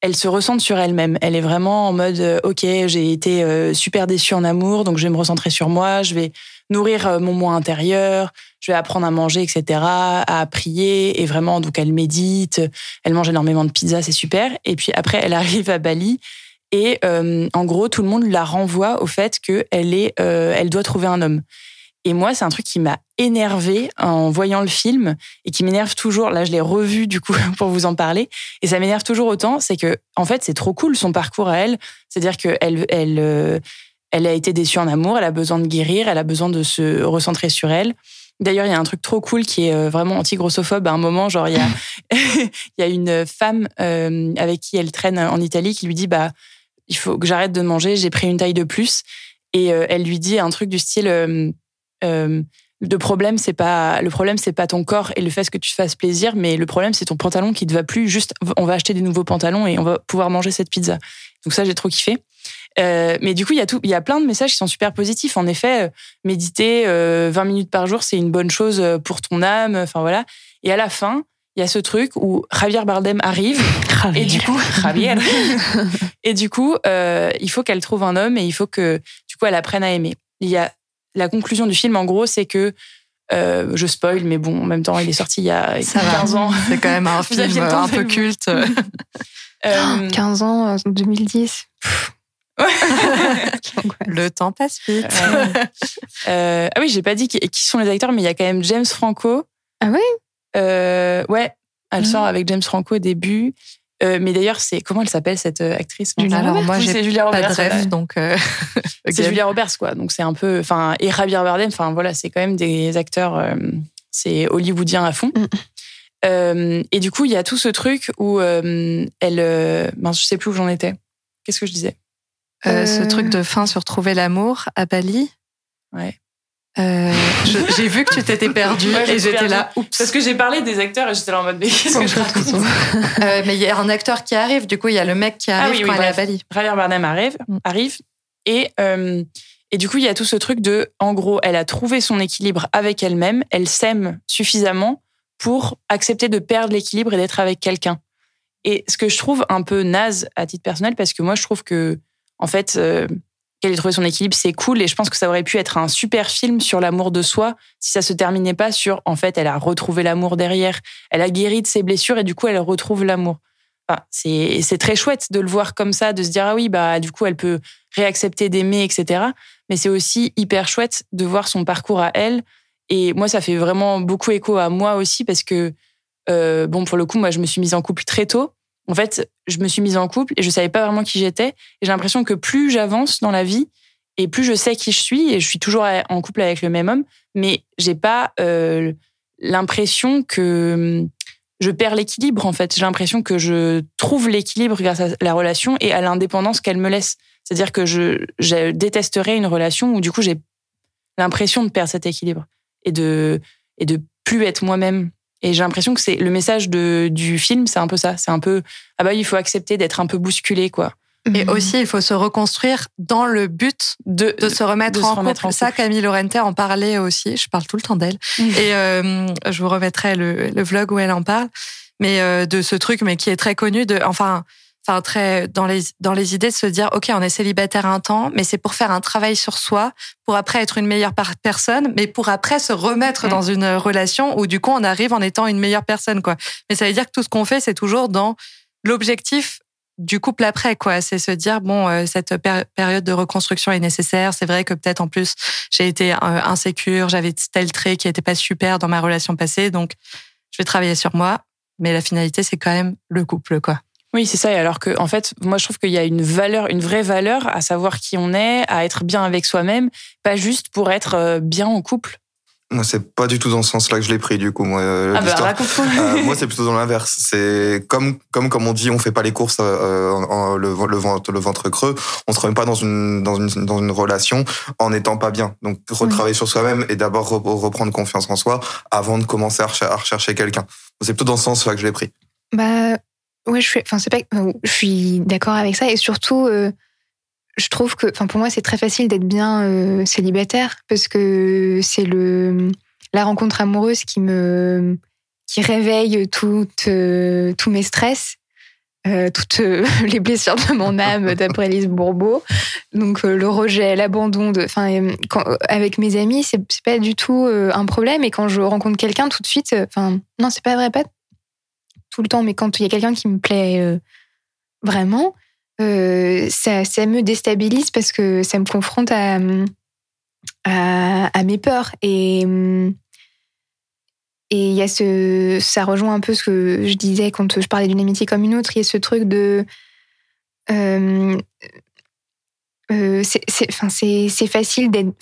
elle se ressente sur elle-même. Elle est vraiment en mode euh, OK, j'ai été euh, super déçue en amour, donc je vais me recentrer sur moi, je vais nourrir mon moi intérieur, je vais apprendre à manger, etc., à prier et vraiment donc elle médite, elle mange énormément de pizza, c'est super. Et puis après, elle arrive à Bali et en gros, tout le monde la renvoie au fait que elle est, doit trouver un homme. Et moi, c'est un truc qui m'a énervé en voyant le film et qui m'énerve toujours. Là, je l'ai revu du coup pour vous en parler et ça m'énerve toujours autant. C'est que en fait, c'est trop cool son parcours à elle. C'est-à-dire que elle, elle, euh, elle a été déçue en amour. Elle a besoin de guérir. Elle a besoin de se recentrer sur elle. D'ailleurs, il y a un truc trop cool qui est euh, vraiment anti-grossophobe. À un moment, genre, il y a, il y a une femme euh, avec qui elle traîne en Italie qui lui dit, bah, il faut que j'arrête de manger. J'ai pris une taille de plus. Et elle lui dit un truc du style, euh, le problème c'est pas le problème c'est pas ton corps et le fait que tu te fasses plaisir, mais le problème c'est ton pantalon qui te va plus. Juste, on va acheter des nouveaux pantalons et on va pouvoir manger cette pizza. Donc ça, j'ai trop kiffé. Euh, mais du coup, il y a tout, il y a plein de messages qui sont super positifs. En effet, euh, méditer euh, 20 minutes par jour, c'est une bonne chose pour ton âme. Enfin voilà. Et à la fin, il y a ce truc où Javier Bardem arrive et du coup, Javier. et du coup, il faut qu'elle trouve un homme et il faut que du coup elle apprenne à aimer. Il y a la conclusion du film, en gros, c'est que euh, je spoil, mais bon, en même temps, il est sorti il y a Ça va. 15 ans. C'est quand même un film un peu culte. Euh, 15 ans, euh, 2010. Le temps passe vite. Euh, euh, ah oui, j'ai pas dit qui, qui sont les acteurs, mais il y a quand même James Franco. Ah ouais Euh, ouais, elle Ah. sort avec James Franco au début. Euh, mais d'ailleurs, c'est comment elle s'appelle cette euh, actrice? Julia Alors Roberts moi, j'ai c'est Julia pas de Roberts. donc. euh, C'est. Julia Roberts, quoi. Donc c'est un peu, enfin, et Javier Bardem. Enfin voilà, c'est quand même des acteurs, euh, c'est hollywoodien à fond. Mm. Et du coup, il y a tout ce truc où elle, mince, je sais plus où j'en étais. Qu'est-ce que je disais? Ce truc de fin sur trouver l'amour à Bali. Ouais. Euh, j'ai vu que tu t'étais perdu Ouais, et j'étais là. perdue. Parce que j'ai parlé des acteurs et j'étais là en mode mais qu'est-ce que je raconte Euh, mais il y a un acteur qui arrive. Du coup, il y a le mec qui Ah arrive oui, oui, quand est à. Bali. Javier Bardem arrive, Mm. arrive et euh, et du coup il y a tout ce truc de en gros elle a trouvé son équilibre avec elle-même, elle s'aime suffisamment pour accepter de perdre l'équilibre et d'être avec quelqu'un. Et ce que je trouve un peu naze à titre personnel parce que moi je trouve que en fait qu'elle ait trouvé son équilibre c'est cool et je pense que ça aurait pu être un super film sur l'amour de soi si ça se terminait pas sur en fait elle a retrouvé l'amour derrière, elle a guéri de ses blessures et du coup elle retrouve l'amour. Enfin, c'est très chouette de le voir comme ça, de se dire ah oui bah du coup elle peut réaccepter d'aimer etc. Mais c'est aussi hyper chouette de voir son parcours à elle. Et moi ça fait vraiment beaucoup écho à moi aussi parce que euh, bon pour le coup moi je me suis mise en couple très tôt. En fait je me suis mise en couple et je savais pas vraiment qui j'étais. Et j'ai l'impression que plus j'avance dans la vie et plus je sais qui je suis et je suis toujours en couple avec le même homme, mais j'ai pas euh, l'impression que je perds l'équilibre en fait. J'ai l'impression que je trouve l'équilibre grâce à la relation et à l'indépendance qu'elle me laisse. C'est-à-dire que je, je détesterais une relation où du coup j'ai l'impression de perdre cet équilibre et de et de plus être moi-même. Et j'ai l'impression que c'est le message de, du film, c'est un peu ça. C'est un peu ah bah il faut accepter d'être un peu bousculé quoi. Et mhm. aussi, il faut se reconstruire dans le but de, de se remettre, en, couple. Ça, Camille Laurente en parlait aussi. Je parle tout le temps d'elle. Mhm. Et euh, je vous remettrai le, le, vlog où elle en parle. Mais euh, de ce truc, mais qui est très connu, de, enfin, enfin très dans les dans les idées de se dire, ok, on est célibataire un temps, mais c'est pour faire un travail sur soi, pour après être une meilleure personne, mais pour après se remettre mhm. dans une relation où du coup on arrive en étant une meilleure personne, quoi. Mais ça veut dire que tout ce qu'on fait, c'est toujours dans l'objectif du couple après quoi c'est se dire bon euh, cette période de reconstruction est nécessaire c'est vrai que peut-être en plus j'ai été euh, insécure j'avais tel trait qui était pas super dans ma relation passée donc je vais travailler sur moi mais la finalité c'est quand même le couple quoi oui, c'est ça. Et alors que, en fait, moi, je trouve qu'il y a une valeur, une vraie valeur à savoir qui on est, à être bien avec soi-même, pas juste pour être euh, bien en couple. Moi, c'est pas du tout dans ce sens-là que je l'ai pris, du coup. Moi, euh, ah bah, euh, moi, c'est plutôt dans l'inverse. C'est comme, comme, comme on dit, on fait pas les courses euh, en, le, le, ventre, le ventre creux. On se remet pas dans une, dans une, dans une relation en n'étant pas bien. Donc, retravailler sur soi-même et d'abord reprendre confiance en soi avant de commencer à, rechercher quelqu'un. C'est plutôt dans ce sens-là que je l'ai pris. Bah, ouais, je suis, enfin, c'est pas, je suis d'accord avec ça et surtout, euh, je trouve que, enfin, pour moi, c'est très facile d'être bien euh, célibataire parce que c'est le la rencontre amoureuse qui me qui réveille toutes euh, tous mes stress, euh, toutes les blessures de mon âme d'après Lise Bourbeau. Donc le rejet, l'abandon, enfin, avec mes amis, c'est pas du tout un problème. Et quand je rencontre quelqu'un, tout de suite, enfin, non, c'est pas vrai, pas tout le temps, mais quand il y a quelqu'un qui me plaît vraiment euh, ça, me déstabilise parce que ça me confronte à, à, mes peurs. Et et y a ça rejoint un peu ce que je disais quand je parlais d'une amitié comme une autre. Il y a ce truc de, euh, euh, c'est facile d'être.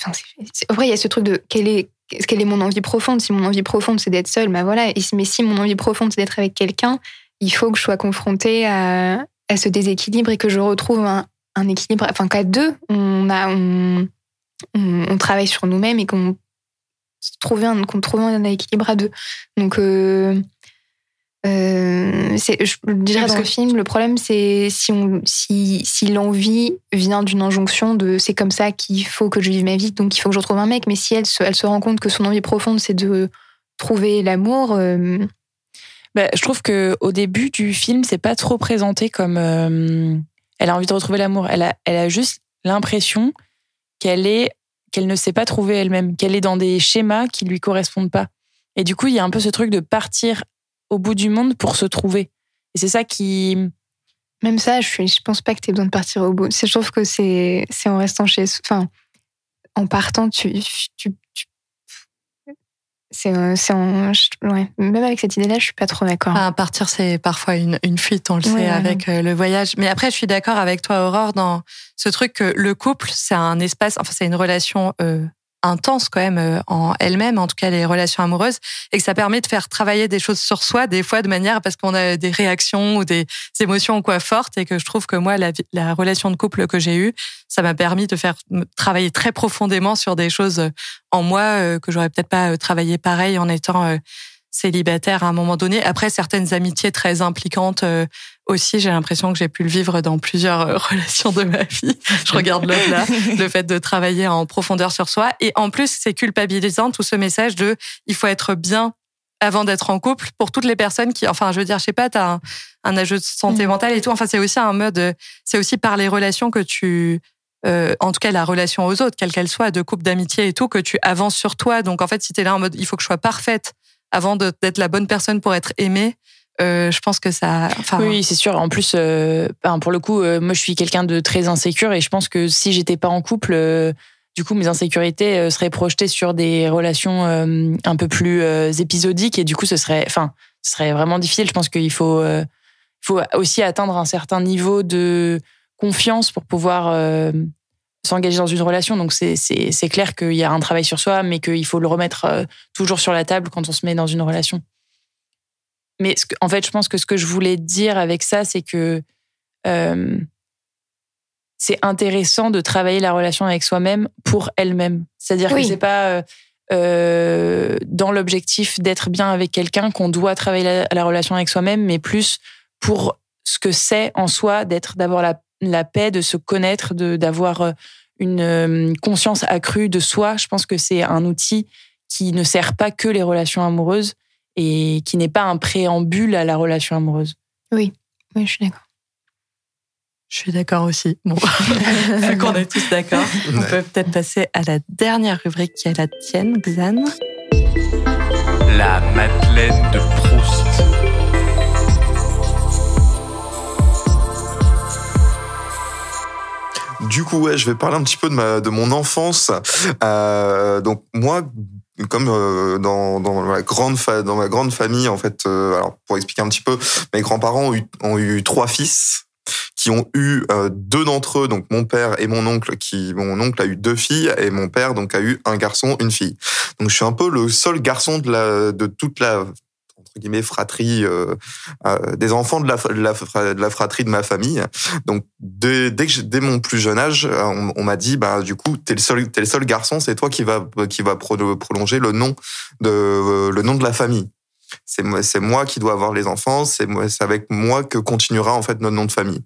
En vrai, il y a ce truc de quelle est, quelle est mon envie profonde? Si mon envie profonde c'est d'être seule, bah voilà. mais si mon envie profonde c'est d'être avec quelqu'un, il faut que je sois confrontée à, à ce déséquilibre et que je retrouve un, équilibre, enfin qu'à deux, on, a, on, travaille sur nous-mêmes et qu'on trouve un, trouve un équilibre à deux. Donc, euh, euh, je dirais dans le film, le problème c'est si, on, si, si l'envie vient d'une injonction de c'est comme ça qu'il faut que je vive ma vie, donc il faut que je retrouve un mec, mais si elle se, elle se rend compte que son envie profonde c'est de trouver l'amour, euh, bah, je trouve que au début du film, c'est pas trop présenté comme euh, elle a envie de retrouver l'amour. Elle a, elle a juste l'impression qu'elle est, qu'elle ne sait pas trouver elle-même, qu'elle est dans des schémas qui lui correspondent pas. Et du coup, il y a un peu ce truc de partir au bout du monde pour se trouver. Et c'est ça qui. Même ça, je, suis, je pense pas que tu aies besoin de partir au bout. Je trouve que c'est en restant chez. Enfin, en partant, tu, tu, tu c'est, ouais. Même avec cette idée-là, je suis pas trop d'accord. À partir, c'est parfois une, une fuite, on le sait, avec euh, le voyage. Mais après, je suis d'accord avec toi, Aurore, dans ce truc que le couple, c'est un espace, enfin, c'est une relation euh, intense quand même euh, en elle-même, en tout cas les relations amoureuses, et que ça permet de faire travailler des choses sur soi, des fois de manière parce qu'on a des réactions ou des émotions quoi fortes, et que je trouve que moi, la, la relation de couple que j'ai eue, ça m'a permis de faire travailler très profondément sur des choses en moi euh, que j'aurais peut-être pas euh, travaillé pareil en étant célibataire à un moment donné. Après, certaines amitiés très impliquantes aussi, j'ai l'impression que j'ai pu le vivre dans plusieurs euh, relations de ma vie. Je regarde l'autre là, le fait de travailler en profondeur sur soi. Et en plus, c'est culpabilisant tout ce message de il faut être bien avant d'être en couple pour toutes les personnes qui, enfin, je veux dire, je sais pas, t'as un, un âge de santé mm. mentale et tout. Enfin, c'est aussi un mode, c'est aussi par les relations que tu, euh, en tout cas la relation aux autres, quelle qu'elle soit, de couple, d'amitié et tout, que tu avances sur toi. Donc en fait, si t'es là en mode, il faut que je sois parfaite avant d'être la bonne personne pour être aimée, euh, je pense que ça. Enfin, Oui, c'est sûr. En plus, euh, ben, pour le coup, euh, moi, je suis quelqu'un de très insécure et je pense que si j'étais pas en couple, euh, du coup, mes insécurités euh, seraient projetées sur des relations euh, un peu plus épisodiques et du coup, ce serait, enfin, ce serait vraiment difficile. Je pense qu'il faut, faut aussi atteindre un certain niveau de confiance pour pouvoir s'engager dans une relation. Donc, c'est clair qu'il y a un travail sur soi, mais qu'il faut le remettre euh, toujours sur la table quand on se met dans une relation. Mais ce que- en fait, je pense que ce que je voulais dire avec ça, c'est que euh, c'est intéressant de travailler la relation avec soi-même pour elle-même. C'est-à-dire Oui. que c'est pas euh, dans l'objectif d'être bien avec quelqu'un qu'on doit travailler la, la relation avec soi-même, mais plus pour ce que c'est en soi d'être, d'avoir la, la paix, de se connaître, de d'avoir euh, une euh, conscience accrue de soi. Je pense que c'est un outil qui ne sert pas que les relations amoureuses et qui n'est pas un préambule à la relation amoureuse. Oui, je suis d'accord. je suis d'accord aussi. Bon, vu qu'on est tous d'accord, on peut peut-être passer à la dernière rubrique qui est la tienne, Xan. La Madeleine de Proust. Du coup, ouais, je vais parler un petit peu de ma de mon enfance. Euh, donc moi, comme euh, dans dans ma grande dans ma grande famille en fait. euh, alors pour expliquer un petit peu, mes grands-parents ont eu, ont eu trois fils qui ont eu euh, deux d'entre eux, donc mon père et mon oncle, qui mon oncle a eu deux filles et mon père donc a eu un garçon, une fille. Donc je suis un peu le seul garçon de la de toute la fratrie euh, euh, des enfants de la, de fratrie de ma famille. Donc dès, dès mon plus jeune âge, euh, on, m'a dit bah du coup t'es le seul le seul garçon, c'est toi qui va qui va pro- prolonger le nom de le nom de la famille. C'est moi qui dois avoir les enfants, c'est avec moi que continuera en fait notre nom de famille.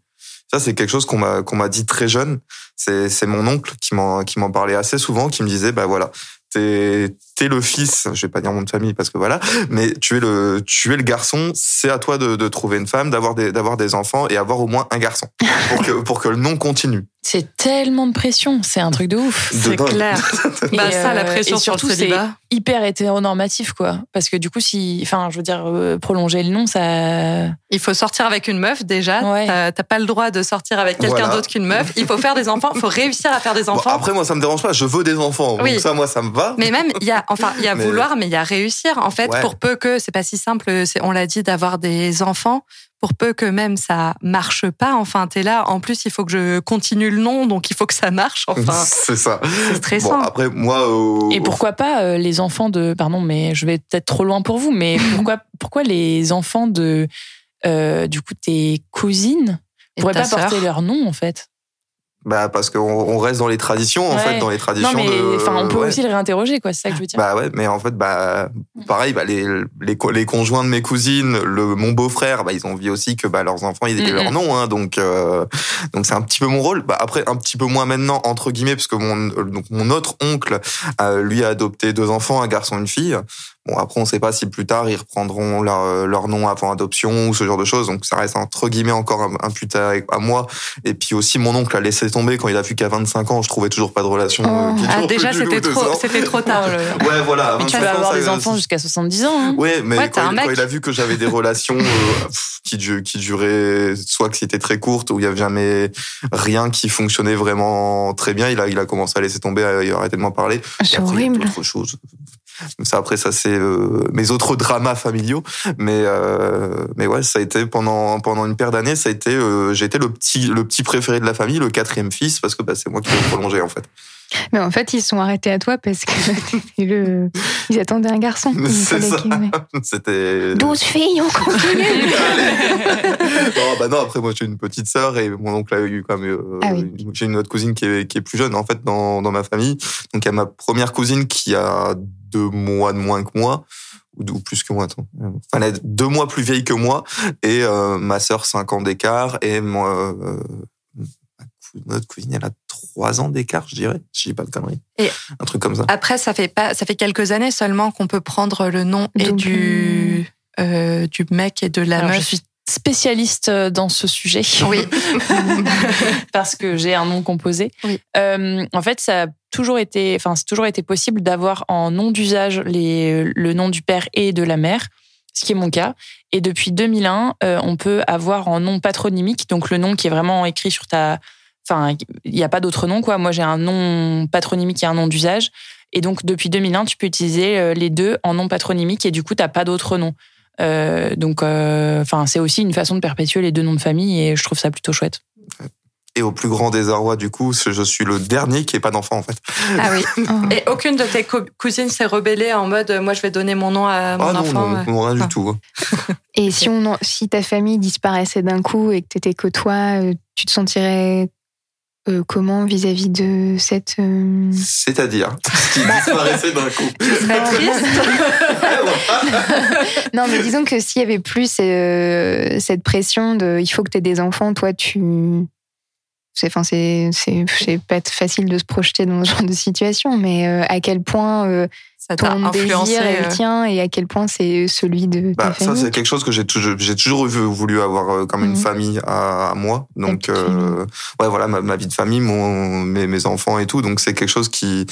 Ça c'est quelque chose qu'on m'a qu'on m'a dit très jeune. C'est c'est mon oncle qui m'en qui m'en parlait assez souvent, qui me disait bah voilà t'es t'es le fils, je vais pas dire mon de famille parce que voilà, mais tu es le tu es le garçon, c'est à toi de, de trouver une femme, d'avoir des d'avoir des enfants et avoir au moins un garçon pour que pour que le nom continue. C'est tellement de pression, c'est un truc de ouf. De C'est dingue. clair. bah, ça, la euh, pression et sur surtout, c'est hyper hétéronormatif, quoi. Parce que du coup, si, enfin, je veux dire, euh, prolonger le nom, ça. Il faut sortir avec une meuf déjà. Ouais. T'as t'as pas le droit de sortir avec quelqu'un Voilà. d'autre qu'une meuf. Il faut faire des enfants. Il faut réussir à faire des Bon, enfants. après moi ça me dérange pas, je veux des enfants. Oui. Donc ça moi ça me va. Mais même, il y a, enfin, il y a Mais- vouloir, mais il y a réussir. En fait, Ouais. pour peu que, c'est pas si simple, c'est- on l'a dit, d'avoir des enfants, pour peu que même ça marche pas, enfin, t'es là, en plus, il faut que je continue le nom, donc il faut que ça marche, enfin. c'est ça. C'est stressant. Bon après moi au- Et pourquoi pas euh, les enfants de. Pardon, mais je vais peut-être trop loin pour vous, mais pourquoi, pourquoi les enfants de. euh, du coup, tes cousines Et pourraient pas porter leur nom, en fait? Bah parce qu'on on reste dans les traditions en Ouais. fait dans les traditions Non, mais de enfin, on peut ouais. aussi le réinterroger, quoi. C'est ça que je veux dire. Bah ouais, mais en fait, bah pareil, bah les les, les conjoints de mes cousines, le mon beau-frère, bah ils ont envie aussi que bah leurs enfants ils aient leur nom, hein, donc euh, donc c'est un petit peu mon rôle. Bah après un petit peu moins maintenant entre guillemets parce que mon donc mon autre oncle, euh, lui a adopté deux enfants, un garçon, une fille. Bon après on sait pas si plus tard ils reprendront leur leur nom avant adoption ou ce genre de choses, donc ça reste entre guillemets encore putain avec- à moi. Et puis aussi mon oncle a laissé tomber quand il a vu qu'à 25 ans, je trouvais toujours pas de relation. euh, Oh. qui Ah, déjà, c'était trop, c'était trop tard. Ouais, voilà. à mais tu 25 peux ans, avoir ça- des enfants jusqu'à 70 ans. hein. Ouais, mais Ouais, quand, il, mec. quand il a vu que j'avais des relations euh, qui, qui duraient, soit que c'était très courte, ou il y avait jamais rien qui fonctionnait vraiment très bien, il a, il a commencé à laisser tomber, à, il a arrêté de m'en parler. C'est horrible. d'autres choses. Ça, après, ça, c'est euh, mes autres dramas familiaux. Mais, euh, mais ouais, ça a été pendant, pendant une paire d'années, ça a été, euh, été le petit, le petit préféré de la famille, le quatrième fils, parce que bah, c'est moi qui l'ai prolongé, en fait. Mais en fait, ils se sont arrêtés à toi parce que le... ils attendaient un garçon. C'est ça. C'était. 12 filles, on continue. non, bah non, après, moi, j'ai une petite sœur et mon oncle a eu quand même. euh, Ah oui. J'ai une autre cousine qui est, qui est plus jeune, en fait, dans, dans ma famille. Donc, il y a ma première cousine qui a deux mois de moins que moi. Ou, plus que moi, attends. Enfin, elle est deux mois plus vieille que moi. Et euh, ma sœur, cinq ans d'écart. Et moi, euh, notre cousine, elle a trois ans d'écart, je dirais. Je dis pas de conneries. Et- Un truc comme ça. Après, ça fait pas, ça fait quelques années seulement qu'on peut prendre le nom et Donc, du, euh, du mec et de la Alors, meuf. je suis spécialiste euh, dans ce sujet. Oui. parce que j'ai un nom composé. Oui. Euh, en fait, ça a toujours été, enfin, c'est toujours été possible d'avoir en nom d'usage les, le nom du père et de la mère, ce qui est mon cas. Et depuis 2001, euh, on peut avoir en nom patronymique, donc le nom qui est vraiment écrit sur ta. Enfin, il n'y a pas d'autre nom, quoi. Moi, j'ai un nom patronymique et un nom d'usage. Et donc, depuis 2001, tu peux utiliser euh, les deux en nom patronymique et du coup, tu n'as pas d'autre nom. Euh, donc, euh, enfin, c'est aussi une façon de perpétuer les deux noms de famille et je trouve ça plutôt chouette. Et au plus grand désarroi, du coup, je suis le dernier qui n'ait pas d'enfant, en fait. Ah oui. Oh. Et aucune de tes co- cousines s'est rebellée en mode moi je vais donner mon nom à mon ah non, enfant. non, euh. non, rien Ah. du tout. Et si, on, en- si ta famille disparaissait d'un coup et que t'étais que toi, tu te sentirais euh, comment vis-à-vis de cette. euh, C'est-à-dire, ce qui Bah. disparaissait d'un coup. Triste Non, mais disons que s'il y avait plus euh, cette pression de il faut que tu aies des enfants, toi, tu. C'est enfin, c'est pas facile de se projeter dans ce genre de situation, mais à quel point Ça t'a ton influencé. désir est euh, le tien et à quel point c'est celui de ta Bah, ça, c'est quelque chose que j'ai toujours, j'ai toujours voulu avoir euh, comme une Mhm. famille à, à moi. Donc, euh, ouais, voilà, ma, ma vie de famille, mon, mes, mes enfants et tout. Donc, c'est quelque chose qui,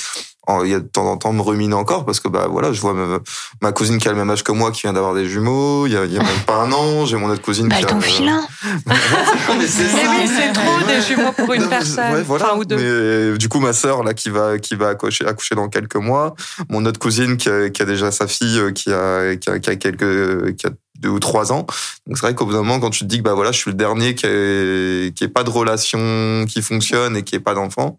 il y a de temps en temps, me rumine encore parce que, bah, voilà, je vois ma, ma cousine qui a le même âge que moi, qui vient d'avoir des jumeaux. Il y a, il y a même pas un an, j'ai mon autre cousine Bah, qui a. un. Non, mais c'est oui, trop des jumeaux pour une Non, personne. ouais, voilà. Enfin, ou deux. Mais euh, du coup, ma sœur là qui va qui va accoucher, accoucher dans quelques mois. Mon autre cousine qui a, qui a déjà sa fille euh, qui a qui a, qui a quelques qui a deux ou trois ans. Donc c'est vrai qu'au bout d'un moment, quand tu te dis que bah voilà, je suis le dernier qui est qui est pas de relation qui fonctionne et qui est pas d'enfant,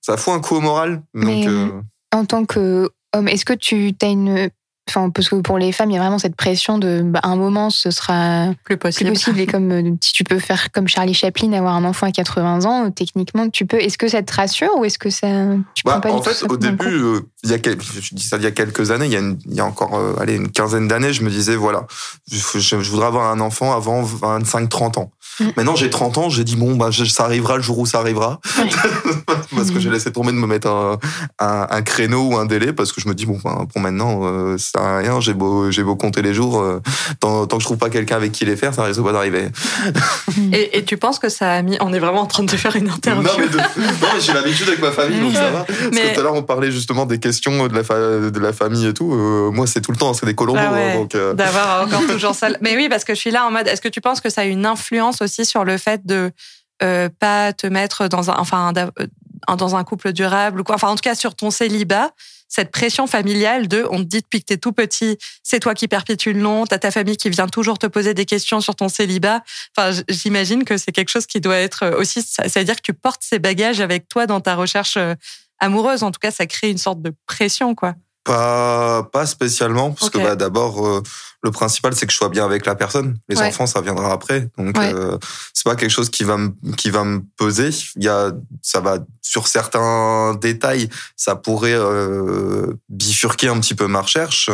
ça fout un coup au moral. Donc Mais, euh, En tant que homme, est-ce que tu as une. Enfin, parce que pour les femmes, il y a vraiment cette pression de. Bah, à un moment, ce sera Plus plus possible. possible. Et comme euh, si tu peux faire comme Charlie Chaplin, avoir un enfant à 80 ans, euh, techniquement, tu peux. Est-ce que ça te rassure ou est-ce que ça. Tu Bah, pas en du tout fait, au début, euh, il y a quel- je dis ça il y a quelques années, il y a, une- il y a encore euh, allez, une quinzaine d'années, je me disais, voilà, je, je- je voudrais avoir un enfant avant 25-30 ans. Maintenant, j'ai 30 ans, j'ai dit, bon, bah, ça arrivera le jour où ça arrivera. Ouais. parce que j'ai laissé tomber de me mettre un, un, un créneau ou un délai, parce que je me dis, bon, ben, pour maintenant, euh, ça sert à rien, j'ai beau, j'ai beau compter les jours, euh, tant, tant que je trouve pas quelqu'un avec qui les faire, ça risque pas d'arriver. Et, et tu penses que ça a mis. On est vraiment en train de faire une interview? Non, mais, de- non, mais j'ai l'habitude avec ma famille, donc ça va. Parce Mais- que tout à l'heure, on parlait justement des questions de la, fa- de la famille et tout. Euh, moi, c'est tout le temps, c'est des colombos. Ah ouais, hein, donc, euh, D'avoir encore toujours ça. Mais oui, parce que je suis là en mode. Est-ce que tu penses que ça a une influence aussi sur le fait de euh, pas te mettre dans un, enfin, euh, dans un couple durable ou quoi. Enfin, en tout cas, sur ton célibat, cette pression familiale de, on te dit depuis que t'es tout petit, c'est toi qui perpétue le nom, t'as ta famille qui vient toujours te poser des questions sur ton célibat. Enfin, j'imagine que c'est quelque chose qui doit être aussi, ça, ça veut dire que tu portes ces bagages avec toi dans ta recherche euh, amoureuse. En tout cas, ça crée une sorte de pression, quoi. Pas, pas spécialement, parce que bah, d'abord, euh, le principal, c'est que je sois bien avec la personne. Les Ouais. enfants, ça viendra après. Donc, Ouais. euh, c'est pas quelque chose qui va me, qui va me peser. Il y a, ça va, sur certains détails, ça pourrait euh, bifurquer un petit peu ma recherche.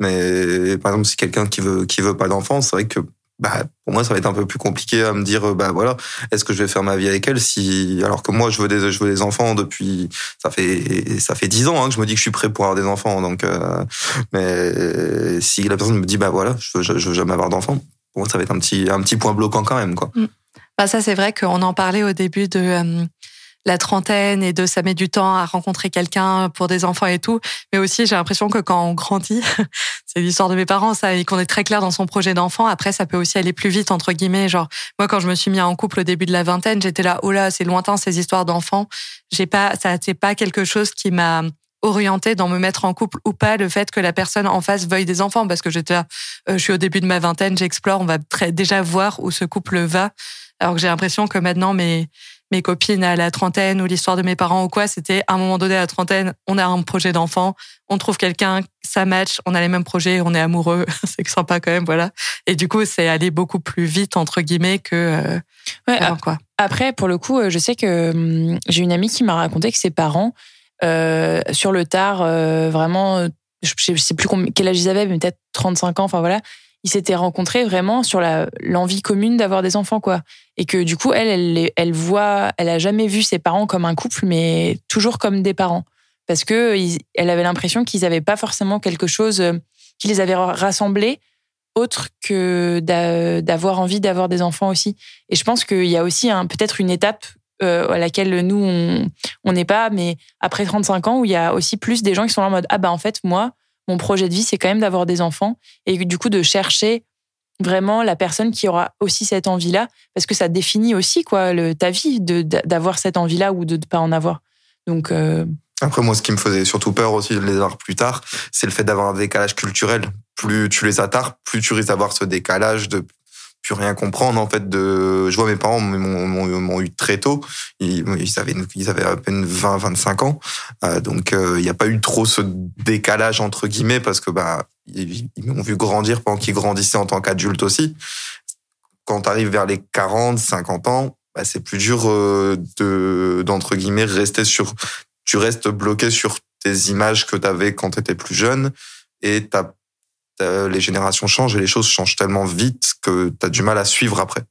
Mais par exemple, si quelqu'un qui veut, qui veut pas d'enfant, c'est vrai que bah, pour moi, ça va être un peu plus compliqué à me dire, euh, bah voilà, est-ce que je vais faire ma vie avec elle si, alors que moi, je veux des, je veux des enfants depuis, ça fait, ça fait dix ans hein, que je me dis que je suis prêt pour avoir des enfants. Donc, euh, mais si la personne me dit, bah voilà, je veux, je, veux jamais avoir d'enfants, pour moi, ça va être un petit, un petit point bloquant quand même, quoi. Bah ça, c'est vrai qu'on en parlait au début de euh, la trentaine et de ça met du temps à rencontrer quelqu'un pour des enfants et tout. Mais aussi, j'ai l'impression que quand on grandit, c'est l'histoire de mes parents, ça, et qu'on est très clair dans son projet d'enfant, après, ça peut aussi aller plus vite, entre guillemets. Genre, moi, quand je me suis mis en couple au début de la vingtaine, j'étais là, oh là, c'est lointain ces histoires d'enfants. J'ai pas, ça, c'est pas quelque chose qui m'a orienté dans me mettre en couple ou pas le fait que la personne en face veuille des enfants parce que j'étais euh, je suis au début de ma vingtaine, j'explore, on va très, déjà voir où ce couple va. Alors que j'ai l'impression que maintenant, mes, mes copines à la trentaine ou l'histoire de mes parents ou quoi, c'était à un moment donné à la trentaine, on a un projet d'enfant, on trouve quelqu'un, ça match, on a les mêmes projets, on est amoureux, c'est sympa quand même, voilà. Et du coup, c'est aller beaucoup plus vite, entre guillemets, que euh, Ouais, quoi. Après, pour le coup, euh, je sais que hum, j'ai une amie qui m'a raconté que ses parents, euh, sur le tard, euh, vraiment, je je sais plus combien- quel âge ils avaient, mais peut-être 35 ans, enfin voilà, ils s'étaient rencontrés vraiment sur l'envie commune d'avoir des enfants, quoi. Et que du coup, elle, elle, voit, elle a jamais vu ses parents comme un couple, mais toujours comme des parents. Parce que elle avait l'impression qu'ils avaient pas forcément quelque chose euh, qui les avait rassemblés autre que d'a- d'avoir envie d'avoir des enfants aussi. Et je pense qu'il y a aussi peut-être une étape euh, à laquelle nous, on n'est pas, mais après 35 ans, où il y a aussi plus des gens qui sont là en mode Ah bah en fait, moi, mon projet de vie, c'est quand même d'avoir des enfants. Et du coup, de chercher vraiment la personne qui aura aussi cette envie-là, parce que ça définit aussi quoi ta vie d'avoir cette envie-là ou de ne pas en avoir. Donc euh, Après, moi, ce qui me faisait surtout peur aussi de les avoir plus tard, c'est le fait d'avoir un décalage culturel. Plus tu les attards, plus tu risques d'avoir ce décalage de plus rien comprendre en fait de je vois mes parents m'ont eu très tôt. Ils, ils avaient ils avaient à peine 20 25 ans. Euh, donc euh, il n'y a pas eu trop ce décalage entre guillemets parce que bah ils, m'ont vu grandir pendant qu'ils grandissaient en tant qu'adultes aussi. Quand tu arrives vers les 40 50 ans bah, c'est plus dur euh, de d'entre guillemets rester sur tu restes bloqué sur tes images que tu avais quand tu étais plus jeune et t'as- les générations changent et les choses changent tellement vite que tu as du mal à suivre après.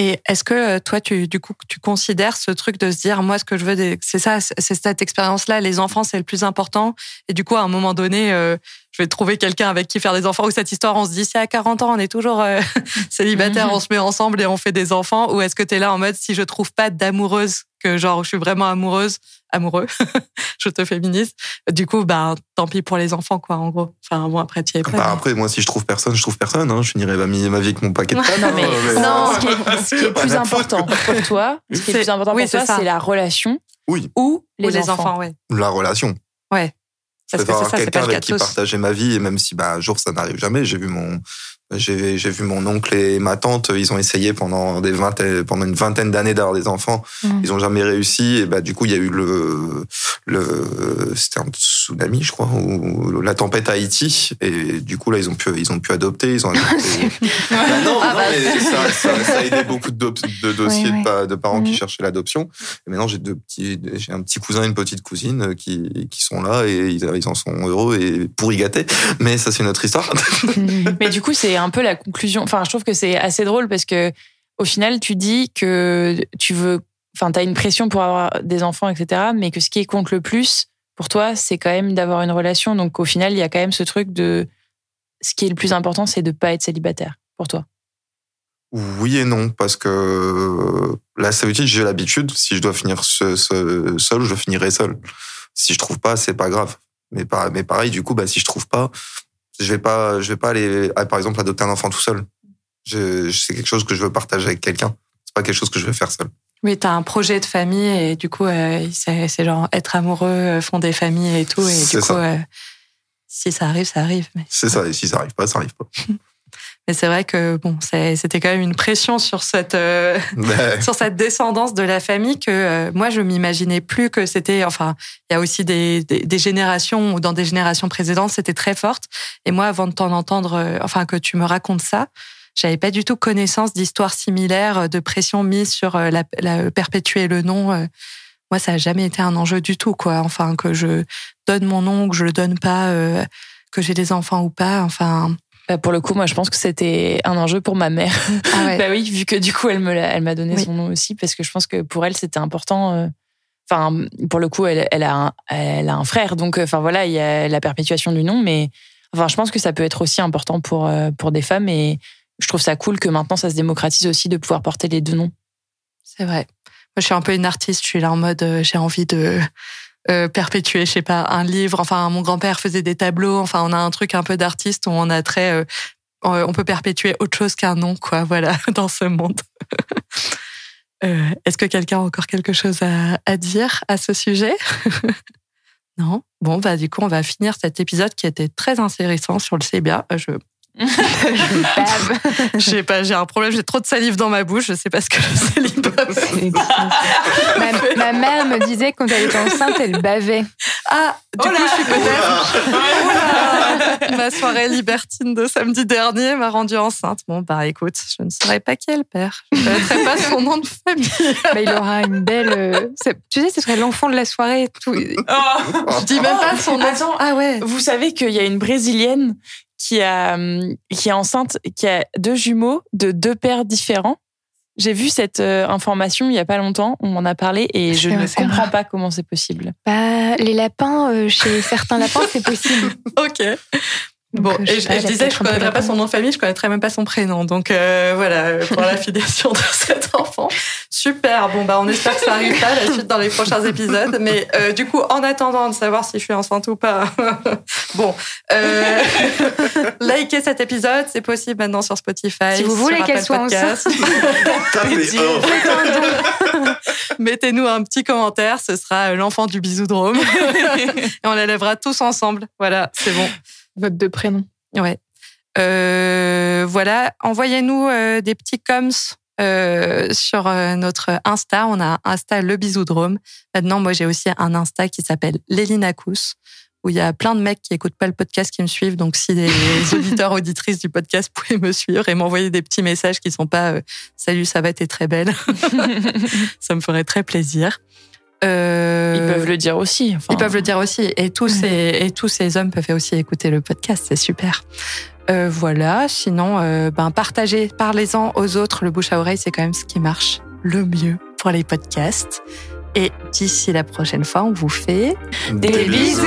Et est-ce que euh, toi, tu, du coup, tu considères ce truc de se dire, moi, ce que je veux, c'est ça, c'est cette expérience-là, les enfants, c'est le plus important. Et du coup, à un moment donné, euh, je vais trouver quelqu'un avec qui faire des enfants. Ou cette histoire, on se dit, si à 40 ans, on est toujours euh, célibataire, Mhm. on se met ensemble et on fait des enfants. Ou est-ce que tu es là en mode, si je trouve pas d'amoureuse, que genre, je suis vraiment amoureuse, amoureux, je te féminise, du coup, ben, tant pis pour les enfants, quoi, en gros. Enfin, bon, après, tu y es pas. Bah, après, moi, si je trouve personne, je trouve personne. Hein. Je finirai ma, vie avec mon paquet de potes. non mais, Euh, non, ce qui est, ce qui est plus important pour toi, ce qui est C'est- plus important oui, pour toi, c'est la relation Oui. ou les, Ou les enfants. enfants, ouais. La relation. Ouais. Parce que avoir quelqu'un avec qui partager ma vie et même si bah, un jour ça n'arrive jamais, j'ai vu mon j'ai j'ai vu mon oncle et ma tante, ils ont essayé pendant des vingtaines, pendant une vingtaine d'années d'avoir des enfants, Mm. ils ont jamais réussi et bah du coup il y a eu le le c'était un tsunami je crois ou la tempête à Haïti et du coup là ils ont pu ils ont pu adopter, ils ont adopté. Bah non, Ah non, bah, mais ça, ça, ça a aidé beaucoup de, de dossiers Ouais, ouais. De, pa- de parents qui Mhm. cherchaient l'adoption. Et maintenant, j'ai deux petits, j'ai un petit cousin et une petite cousine euh, qui, qui sont là et ils, ils en sont heureux et pour y gâter. Mais ça, c'est une autre histoire. Mais du coup, c'est un peu la conclusion. Enfin, je trouve que c'est assez drôle parce que au final, tu dis que tu veux, enfin, t'as une pression pour avoir des enfants, etc. Mais que ce qui compte le plus pour toi, c'est quand même d'avoir une relation. Donc, au final, il y a quand même ce truc de ce qui est le plus important, c'est de pas être célibataire pour toi. Oui et non, parce que euh, la solitude, j'ai l'habitude. Si je dois finir seul, je finirai seul. Si je trouve pas, c'est pas grave. Mais, mais pareil, du coup, bah, si je trouve pas, je vais pas, je vais pas aller, ah, par exemple, adopter un enfant tout seul. C'est quelque chose que je veux partager avec quelqu'un. C'est pas quelque chose que je vais faire seul. Oui, t'as un projet de famille et du coup, euh, c'est c'est genre être amoureux, euh, fonder famille et tout. Et C'est du coup, ça. euh, si ça arrive, ça arrive. Mais, C'est ça. Et si ça arrive pas, ça arrive pas. mais c'est vrai que bon, c'est- c'était quand même une pression sur cette euh, Mais- sur cette descendance de la famille que moi je m'imaginais plus que c'était. Enfin, il y a aussi des, des, des générations ou dans des générations précédentes, c'était très forte. Et moi, avant de t'en entendre, enfin que tu me racontes ça. J'avais pas du tout connaissance d'histoires similaires, euh, de pression mise sur euh, la, la- perpétuer le nom. euh. Moi, ça a jamais été un enjeu du tout, quoi. Enfin, que je donne mon nom, que je le donne pas, euh, que j'ai des enfants ou pas. Enfin, Bah, pour le coup, moi, je pense que c'était un enjeu pour ma mère. ah ouais. Bah oui, vu que du coup, elle me elle m'a donné Oui. son nom aussi, parce que je pense que pour elle, c'était important. euh, Enfin, pour le coup, elle, elle, a un, elle a un frère, donc euh, enfin voilà, il y a la perpétuation du nom, mais enfin, je pense que ça peut être aussi important pour euh, pour des femmes, et je trouve ça cool que maintenant ça se démocratise aussi de pouvoir porter les deux noms. C'est vrai. Moi, je suis un peu une artiste. Je suis là en mode, euh, j'ai envie de euh, perpétuer, je sais pas, un livre. Enfin, mon grand-père faisait des tableaux. Enfin, on a un truc un peu d'artiste où on a très, euh, on peut perpétuer autre chose qu'un nom, quoi. Voilà, dans ce monde. Est-ce que quelqu'un a encore quelque chose à, dire à ce sujet? Non? Bon, bah du coup, on va finir cet épisode qui était très intéressant sur le CBA. Je. Je sais pas, j'ai un problème, j'ai trop de salive dans ma bouche, je sais pas ce que le célibat fait. ma, ma mère me disait quand elle était enceinte, elle bavait. Ah, du coup, je suis peut-être. Oula Ma soirée libertine de samedi dernier m'a rendue enceinte. Bon, bah écoute, je ne saurais pas qui est le père. Je ne connaîtrais pas son nom de famille. Bah, il aura une belle. euh, ça- tu sais, ce serait l'enfant de la soirée. et Tout. Je dis même pas son nom. Attends, Ah ouais. Vous savez qu'il y a une brésilienne qui a hum, qui est enceinte, qui a deux jumeaux de deux pères différents. J'ai vu cette euh, information il y a pas longtemps, on m'en a parlé et je ne comprends pas comment c'est possible. Bah, les lapins, euh, chez certains lapins, c'est possible. Ok. Bon, Donc, euh, et je, je disais, je peu connaîtrais pas son nom de famille, je connaîtrais même pas son prénom. Donc euh, voilà, pour la filiation de cet enfant. Super. Bon bah, on espère que ça arrive pas la suite dans les prochains épisodes. Mais euh, du coup, en attendant de savoir si je suis enceinte ou pas, bon, euh, likez cet épisode, c'est possible maintenant sur Spotify. Si vous voulez qu'elle soit un. Mettez-nous un petit commentaire, ce sera l'enfant du bisoudrome. et on l'élèvera tous ensemble. Voilà, c'est bon. Votre deux prénoms. Ouais. Euh, voilà, envoyez-nous euh, des petits coms euh, sur notre Insta. On a Insta Le Bisoudrome. Maintenant, moi, j'ai aussi un Insta qui s'appelle Lélinacous, où il y a plein de mecs qui écoutent pas le podcast qui me suivent. Donc, si les auditeurs, auditrices du podcast pouvaient me suivre et m'envoyer des petits messages qui sont pas Salut, ça va, t'es très belle. ça me ferait très plaisir. Euh, Ils peuvent le dire aussi. enfin. ils peuvent le dire aussi. Et tous, ces, et tous ces hommes peuvent aussi écouter le podcast. C'est super. Euh, voilà. Sinon, euh, ben, partagez, parlez-en aux autres. Le bouche à oreille, c'est quand même ce qui marche le mieux pour les podcasts. Et d'ici la prochaine fois, on vous fait Des bisous